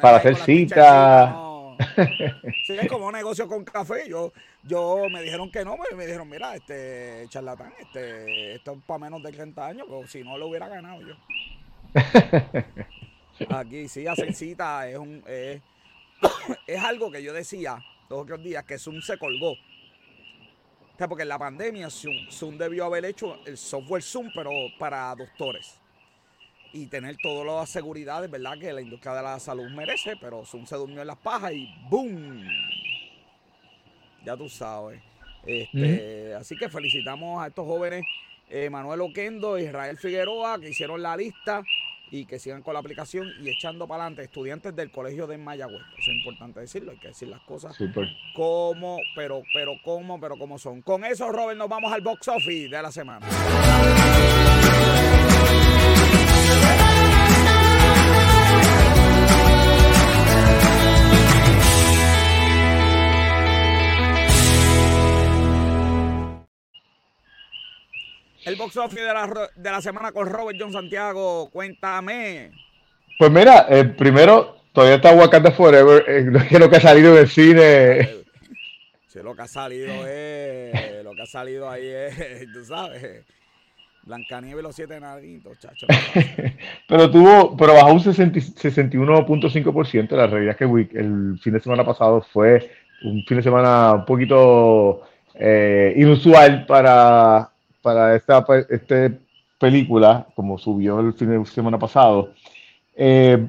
Para hacer citas [LAUGHS] Sí, es como un negocio con café. Yo, yo me dijeron que no, me, dijeron, mira, este charlatán, este, esto es para menos de 30 años, pero si no lo hubiera ganado yo. [LAUGHS] Aquí sí, hacer cita es un es, [COUGHS] es algo que yo decía dos otros días que Zoom se colgó. O sea, porque en la pandemia Zoom, Zoom debió haber hecho el software Zoom, pero para doctores y tener todas las seguridades, ¿verdad? Que la industria de la salud merece, pero Zoom se durmió en las pajas y ¡boom! Ya tú sabes. Este, Así que felicitamos a estos jóvenes, eh, Manuel Oquendo, Israel Figueroa, que hicieron la lista y que sigan con la aplicación y echando para adelante estudiantes del colegio de Mayagüez. Eso es importante decirlo, hay que decir las cosas como, pero, pero cómo, pero cómo son. Con eso, Robert, nos vamos al box office de la semana. El box office de la, de la semana con Robert John Santiago. Cuéntame. Pues mira, el primero, todavía está Wakanda Forever, eh, que lo que ha salido del cine. [LAUGHS] Sí, lo que ha salido es, lo que ha salido ahí es, [LAUGHS] tú sabes, Blancanieves y los siete naditos, chacho. [LAUGHS] pero tuvo, pero bajó un 61.5%. La realidad es que el fin de semana pasado fue un fin de semana un poquito eh, inusual para, para esta, este película, como subió el fin de semana pasado. Eh,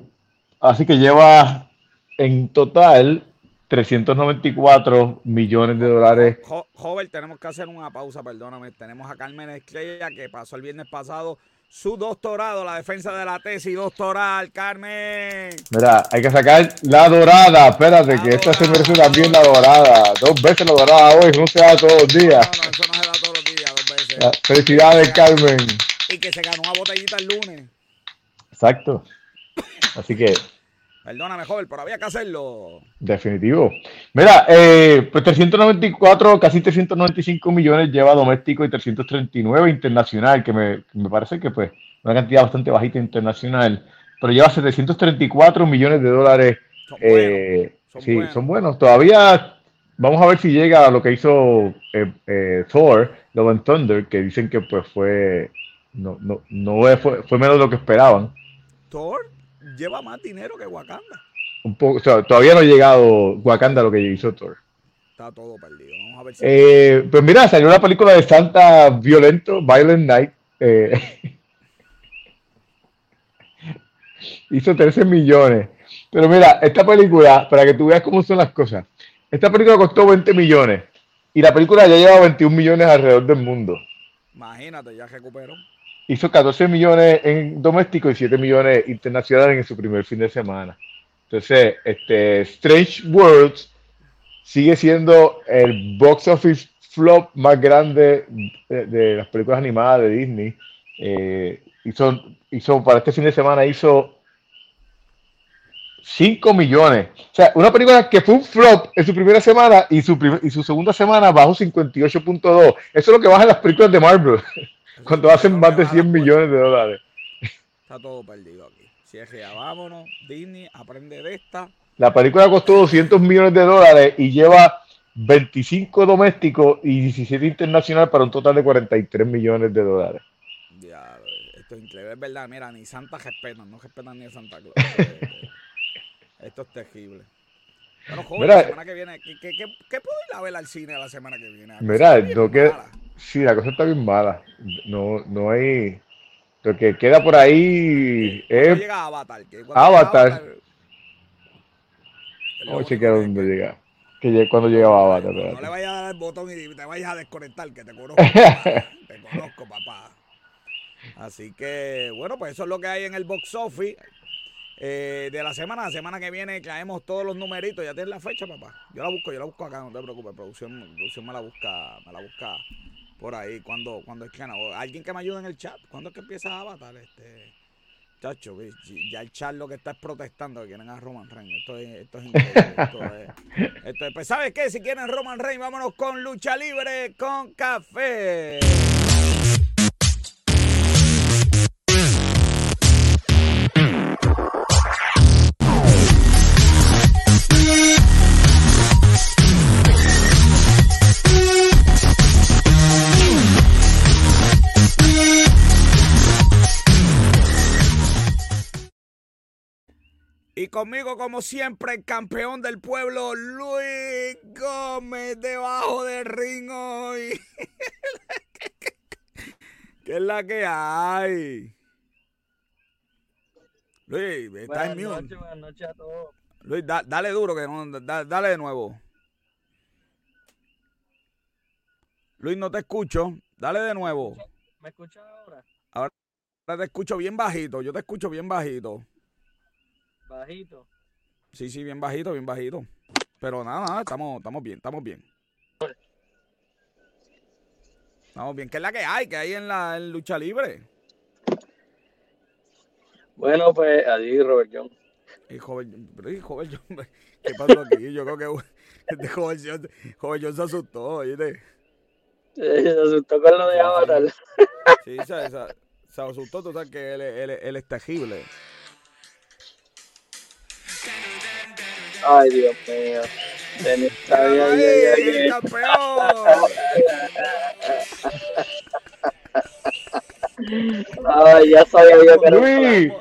así que lleva en total 394 millones de dólares. Joven, tenemos que hacer una pausa, perdóname. Tenemos a Carmen Estrella que pasó el viernes pasado su doctorado, la defensa de la tesis doctoral, Carmen. Mira, hay que sacar la dorada. Espérate, que esta se merece también la dorada. Dos veces la dorada hoy, no se da todos los días. No, no, eso no se da todos felicidades, Carmen. Y que se ganó una botellita el lunes. Exacto. Así que. Perdóname, joven, pero había que hacerlo. Definitivo. Mira, eh, pues 394, casi 395 millones lleva doméstico y 339 internacional, que me, me parece que pues una cantidad bastante bajita internacional, pero lleva 734 millones de dólares. Son eh, Son sí, buenos. son buenos. Todavía vamos a ver si llega a lo que hizo eh, eh, Thor, Love and Thunder, que dicen que pues fue no, no, no fue, fue menos de lo que esperaban. Thor lleva más dinero que Wakanda. Un poco, o sea, todavía no ha llegado Wakanda a lo que hizo Thor. Está todo perdido. Vamos a ver si. Eh, pues mira, salió una película de Santa Violento, Violent Night. eh, [LAUGHS] hizo 13 millones. Pero mira, esta película, para que tú veas cómo son las cosas, esta película costó 20 millones y la película ya lleva 21 millones alrededor del mundo. Imagínate, ya recuperó. Hizo 14 millones en doméstico y 7 millones internacionales en su primer fin de semana. Entonces, este Strange Worlds sigue siendo el box office flop más grande de, de las películas animadas de Disney. Eh, hizo, hizo, para este fin de semana hizo 5 millones. O sea, una película que fue un flop en su primera semana y su, prim- y su segunda semana bajó 58.2. Eso es lo que bajan las películas de Marvel [LAUGHS] cuando hacen más de 100 millones de dólares. Está todo perdido aquí. Ya vámonos, Disney, aprende de esta. La película costó 200 millones de dólares y lleva 25 domésticos y 17 internacional para un total de 43 millones de dólares. Ya, esto es increíble, es verdad. Mira, ni Santa respetan, no respetan ni a Santa Claus. [LAUGHS] Esto es- terrible. Bueno, joven, Mira, la semana que viene, ¿qué, qué, qué, qué puedo ir a ver al cine la semana que viene? Mira, lo que, mala. sí, la cosa está bien mala. No, no hay. Lo que queda por ahí ¿Cuándo es. llega Avatar? ¿Qué? ¿Cuándo Avatar. lo Vamos a chequear que- dónde que- llega. Que llegue- cuando llegaba Avatar. No le espérate. vayas a dar el botón y te vayas a desconectar, que te conozco. papá. [LAUGHS] te conozco, papá. Así que, bueno, pues eso es lo que hay en el box office eh, de la semana. La semana que viene traemos todos los numeritos. Ya tienes la fecha, papá. Yo la busco, yo la busco acá, no te preocupes. Producción, producción me la busca, me la busca por ahí. Cuando, cuando es que o Alguien que me ayude en el chat. ¿Cuándo es que empieza Avatar? Este. Chacho, ya el chat lo que está es protestando que quieren a Roman Reigns. Esto es, esto es increíble. [LAUGHS] Esto es, esto es- pues, ¿sabes qué? Si quieren Roman Reigns, vámonos con lucha libre con café. Y conmigo, como siempre, el campeón del pueblo, Luis Gómez, debajo del ring hoy. [LAUGHS] ¿Qué es la que hay? Luis, está en mute. buenas noches a todos. Luis, da- dale duro, que no, da- dale de nuevo. Luis, no te escucho. Dale de nuevo. ¿Me escuchan ahora? Ahora te escucho bien bajito. Yo te escucho bien bajito. Bajito. Sí, sí, bien bajito, bien bajito. Pero nada, nada, estamos, estamos bien, estamos bien. Estamos bien. ¿Qué es la que hay? ¿Qué hay en la en lucha libre? Bueno, pues adiós, Robert John. Y ¿qué pasó aquí? Yo creo que este joven, John- John se asustó, ¿oíste? Se asustó con lo de Avatar. Sí, se, se- se asustó, tú sabes que él, él, él es tejible. Ay, Dios mío. Denis sabía ¡Ahí, que- el que- campeón! Ay, ya sabía yo que Luis,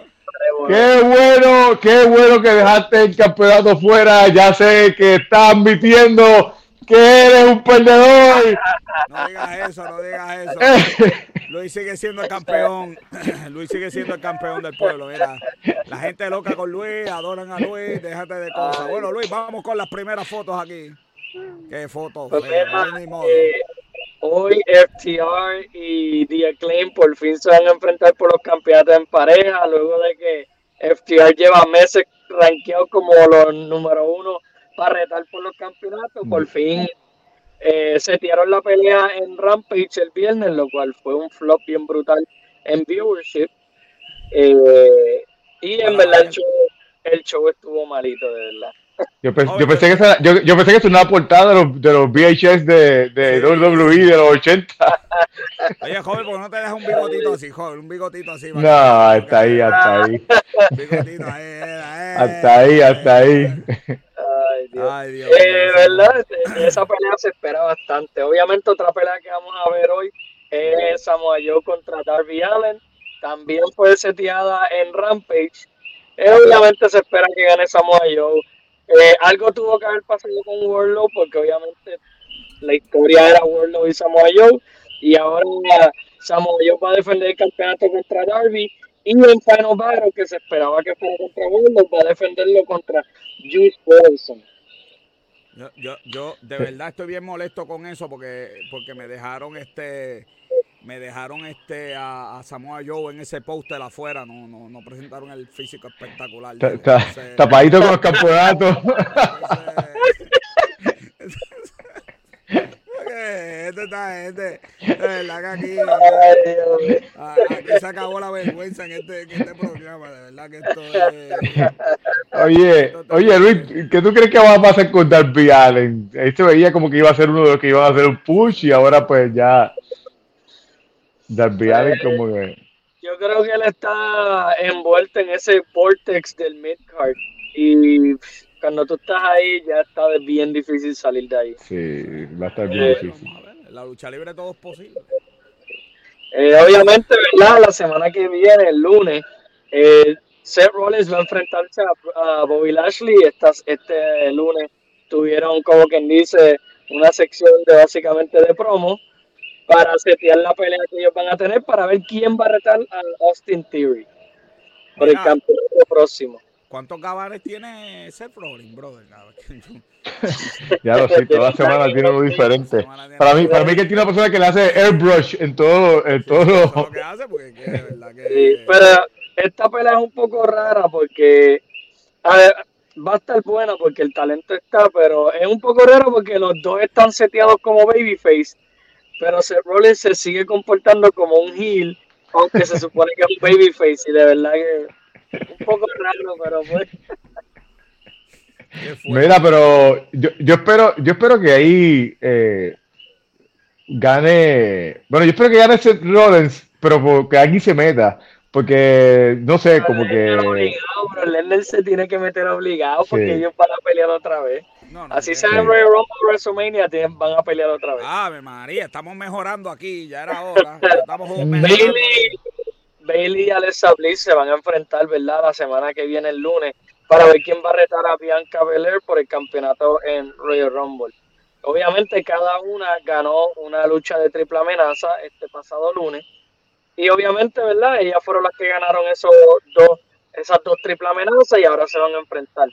qué bueno, qué bueno que dejaste el campeonato fuera. Ya sé que estás admitiendo que eres un perdedor. No digas eso, no digas eso. [LAUGHS] Luis sigue siendo el campeón. [CLEARS THROAT] Luis sigue siendo el campeón del pueblo. Mira, la gente loca con Luis, adoran a Luis, déjate de cosas. Bueno, Luis, vamos con las primeras fotos aquí. ¿Qué fotos? Pues eh, hoy FTR y The Acclaim por fin se van a enfrentar por los campeonatos en pareja, luego de que FTR lleva meses rankeados como los número uno para retar por los campeonatos. Por fin eh, se tiraron la pelea en Rampage el viernes, lo cual fue un flop bien brutal en viewership. Eh, y en verdad el show, el show estuvo malito, de verdad. Yo, yo pensé que esa, yo, yo pensé que eso era una portada de los, de los VHS de, de WWE de los 80. [LAUGHS] Oye, joven, ¿por qué no te dejas un bigotito así, joven? Un bigotito así. No, que- hasta ahí, hasta ahí. Un [LAUGHS] bigotito ahí, eh, Hasta ahí, hasta ahí. Ay, Dios. Ay, Dios. Eh. ¿verdad? Este, Esa pelea se espera bastante. Obviamente otra pelea que vamos a ver hoy es Samoa Joe contra Darby Allen. También fue seteada en Rampage. Eh, obviamente se espera que gane Samoa Joe. Eh, algo tuvo que haber pasado con Warlow porque obviamente la historia era Warlow y Samoa Joe. Y ahora Samoa Joe va a defender el campeonato contra Darby. Y en Final Battle, que se esperaba que fuera contra Warlow, va a defenderlo contra Juice Robinson. Yo, yo, yo de verdad estoy bien molesto con eso porque, porque me dejaron este me dejaron este a, a Samoa Joe en ese póster afuera, no, no, no presentaron el físico espectacular. Tapadito con los campeonatos. entonces- Este está este, de verdad que aquí, Ay, Dios mío. a- aquí se acabó la vergüenza en este, en este programa, de verdad que esto es Oye, oye Luis, ¿qué tú crees que va a pasar con Darby Allen? Ahí se veía como que iba a ser uno de los que iban a hacer un push y ahora pues ya Darby Allen como que... Yo creo que él está envuelto en ese vortex del midcard. Y cuando tú estás ahí, ya está bien difícil salir de ahí. Sí, va a estar Vamos bien difícil. ver, la lucha libre todo es posible. Eh, obviamente, ¿verdad? La semana que viene, el lunes, eh, Seth Rollins va a enfrentarse a, a Bobby Lashley. Estas, este lunes tuvieron, como quien dice, una sección de básicamente de promo para setear la pelea que ellos van a tener para ver quién va a retar a Austin Theory por el campeonato próximo. ¿Cuántos gabares tiene Seth Rollins, brother? [LAUGHS] Ya lo sé, toda semana tiene uno diferente. Para mí, para mí que tiene una persona que le hace airbrush en todo, en todo es lo lo... que hace, porque que de verdad que. Sí, pero esta pelea es un poco rara porque a ver, va a estar buena porque el talento está, pero es un poco raro porque los dos están seteados como babyface, pero Seth Rollins se sigue comportando como un heel, aunque se supone que es un babyface y de verdad que un poco raro, pero pues. Mira, pero yo, yo espero, yo espero que ahí eh, gane. Bueno, yo espero que gane Seth Rollins, pero que alguien se meta. Porque, no sé, como que. obligado, pero Lesnar se tiene que meter obligado porque Sí. ellos van a pelear otra vez. No, no, Así sea en Royal Rumble WrestleMania, tienen- van a pelear otra vez. Ave María, estamos mejorando aquí, ya era hora. ya [LAUGHS] estamos. Bailey, y Alexa Bliss se van a enfrentar, ¿verdad? La semana que viene, el lunes, para ver quién va a retar a Bianca Belair por el campeonato en Royal Rumble. Obviamente, cada una ganó una lucha de triple amenaza este pasado lunes. Y obviamente, ¿verdad? Ellas fueron las que ganaron esos dos, esas dos triple amenazas y ahora se van a enfrentar.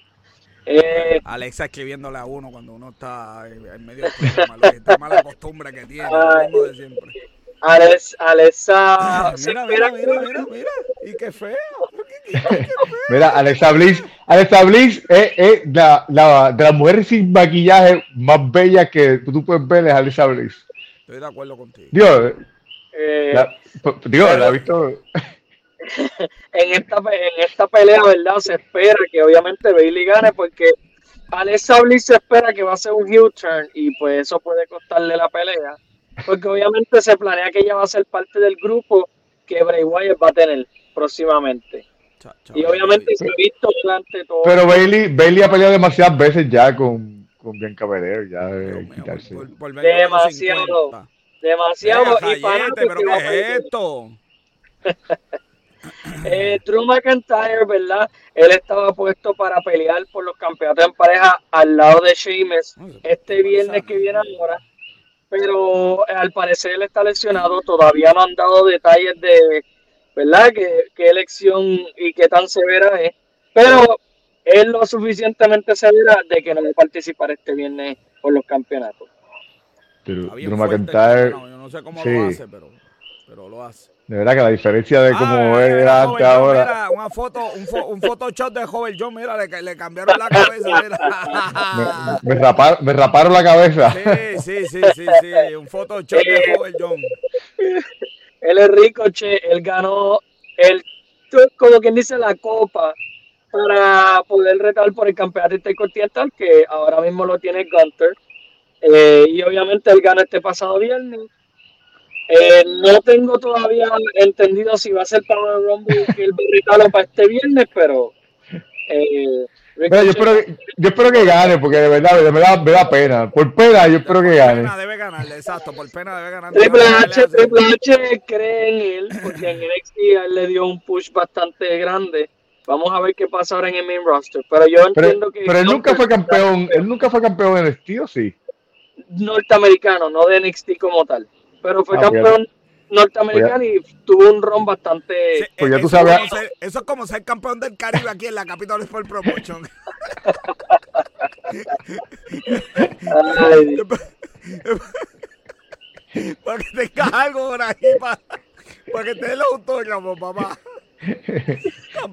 Eh, Alexa escribiéndole a uno cuando uno está en medio del programa, Luis, esta mala costumbre que tiene, Ay. de siempre. Alex- Alexa Mira, mira, mira, mira, mira, y qué [LAUGHS] feo. Mira, Alexa Bliss, Alexa Bliss es, es la, la, de las mujeres sin maquillaje más bella que tú puedes ver es Alexa Bliss. Estoy de acuerdo contigo. Dios, eh, la, digo, la he visto. [LAUGHS] en esta, en esta pelea, ¿verdad? Se espera que obviamente Bailey gane porque Alexa Bliss se espera que va a ser un heel turn y pues eso puede costarle la pelea. Porque obviamente se planea que ella va a ser parte del grupo que Bray Wyatt va a tener próximamente. y obviamente se ha visto durante todo. Pero Bailey, Bailey ha peleado demasiadas veces ya con, con Bianca Belair, ya de quitarse. demasiado. Demasiado. y para pero ¿qué es esto? [LAUGHS] eh, Drew McIntyre, ¿verdad? Él estaba puesto para pelear por los campeonatos en pareja al lado de Sheamus este viernes que viene ahora. Pero al parecer él está lesionado. Todavía no han dado detalles de, ¿verdad? ¿Qué, qué elección y qué tan severa es. Pero es lo suficientemente severa de que no va a participar este viernes por los campeonatos. Drew, McIntyre. yo no sé cómo lo hace, pero, pero lo hace. De verdad que la diferencia de cómo ah, era antes ahora. Mira, una foto, un, fo, un Photoshop de joven John, mira, le, le cambiaron la cabeza. Mira. me, me, raparon, me, raparon, la cabeza. Sí, sí, sí, sí, sí. Un Photoshop de joven John. Él es rico, che. Él ganó el, como quien dice, la copa para poder retar por el campeonato intercontinental, que ahora mismo lo tiene Gunter. Eh, y obviamente él gana este pasado viernes eh, no tengo todavía entendido si va a ser Power Rumble que el regalo para este viernes, pero. Eh, yo, espero que, yo espero que gane, porque de verdad, me, da, me da pena. Por pena, yo espero que gane. Por pena debe ganarle, exacto. Por pena debe ganar. Triple H, Triple H cree en él, porque en NXT él le dio un push bastante grande. Vamos a ver qué pasa ahora en el main roster. Pero yo entiendo que. Pero él nunca fue campeón. Él nunca fue campeón en NXT, ¿o sí? Norteamericano, no de NXT como tal pero fue ah, campeón norteamericano y tuvo un ron bastante. pues ya tú sabes. eso es como ser campeón del Caribe aquí en la Capital Sport Promotion. [LAUGHS] para que tengas algo por ahí, para, para que te dé los autógrafos, papá.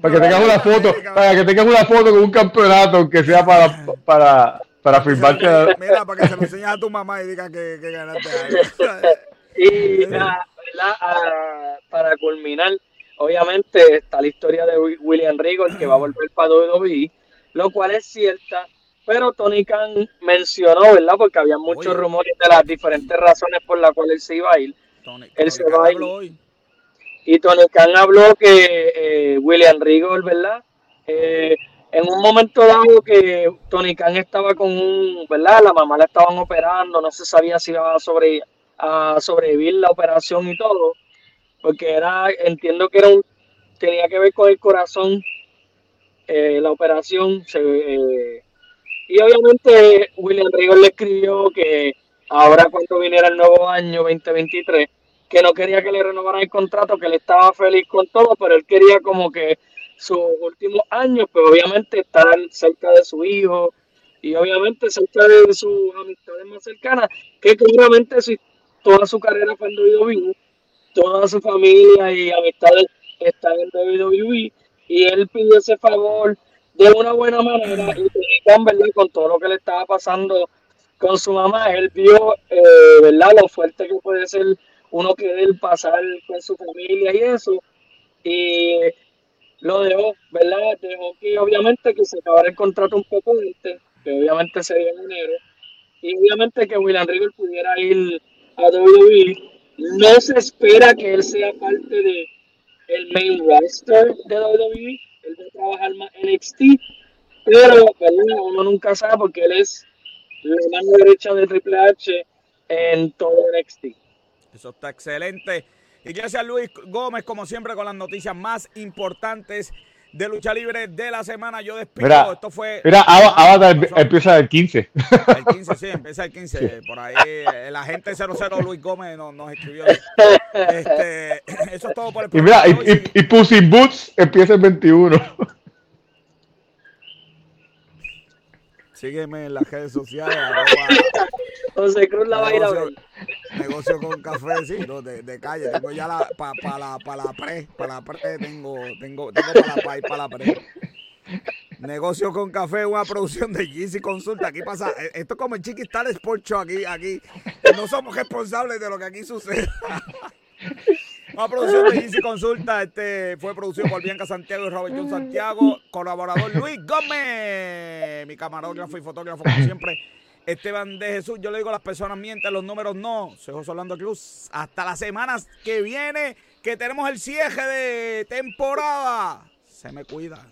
para que tengas una foto, para que tengas una foto con un campeonato que sea para, para, para firmarte. Mira, para que se lo enseñes a tu mamá y diga que, que ganaste algo. Y para culminar, obviamente está la historia de William Regal que va a volver para WWE, lo cual es cierta, pero Tony Khan mencionó, ¿verdad? Porque había muchos rumores de las diferentes razones por las cuales él se iba a ir. él se va a ir. Y Tony Khan habló que eh, William Regal, ¿verdad? Eh, en un momento dado que Tony Khan estaba con un, ¿verdad? La mamá la estaban operando, no se sabía si iba a sobrevivir a sobrevivir la operación y todo, porque era, entiendo que era tenía que ver con el corazón, eh, la operación, eh, y obviamente William Regal le escribió que ahora cuando viniera el nuevo año 2023, que no quería que le renovaran el contrato, que él estaba feliz con todo, pero él quería como que sus últimos años, pues obviamente estar cerca de su hijo y obviamente cerca de sus amistades más cercanas, que claramente su, toda su carrera fue en WWE, toda su familia y amistades están en WWE y él pidió ese favor de una buena manera y ¿verdad? con todo lo que le estaba pasando con su mamá, él vio eh, ¿verdad? lo fuerte que puede ser uno querer pasar con su familia y eso y lo dejó, ¿verdad? Dejó que obviamente que se acabara el contrato un poco antes, que obviamente se dio en enero, y obviamente que William Regal pudiera ir a WWE. No se espera que él sea parte de el main roster de WWE. Él va a trabajar más NXT, pero uno nunca sabe porque él es la mano derecha de Triple H en todo NXT. Eso está excelente. Y gracias Luis Gómez, como siempre, con las noticias más importantes de lucha libre de la semana. Yo despido. Mira, Esto fue. Mira, Avatar empieza el 15. El 15, sí, empieza el 15. [LAUGHS] Por ahí el agente 00 Luis Gómez nos, nos escribió. Este, [CLEARS THROAT] eso es todo por el Y mira, y, y, y Pussy Boots empieza el 21. Sígueme en las redes sociales. [LAUGHS] José Cruz la va a ir a ver. Negocio con café, sí, no, de, de calle. Tengo ya la, para pa la, pa la pre, para la pre tengo, tengo, tengo para la, pa, para la pre. Negocio con café, una producción de Yeezy Consulta. Aquí pasa, eh, esto es como el Chiquistar Sport Show aquí, aquí. No somos responsables de lo que aquí sucede. Una producción de Easy Consulta. Este fue producido por Bianca Santiago y Robert John Santiago. Colaborador Luis Gómez. Mi camarógrafo y fotógrafo, como siempre. Esteban de Jesús, yo le digo las personas mienten, los números no. Soy José Orlando Cruz. Hasta la semana que viene, que tenemos el cierre de temporada. Se me cuida.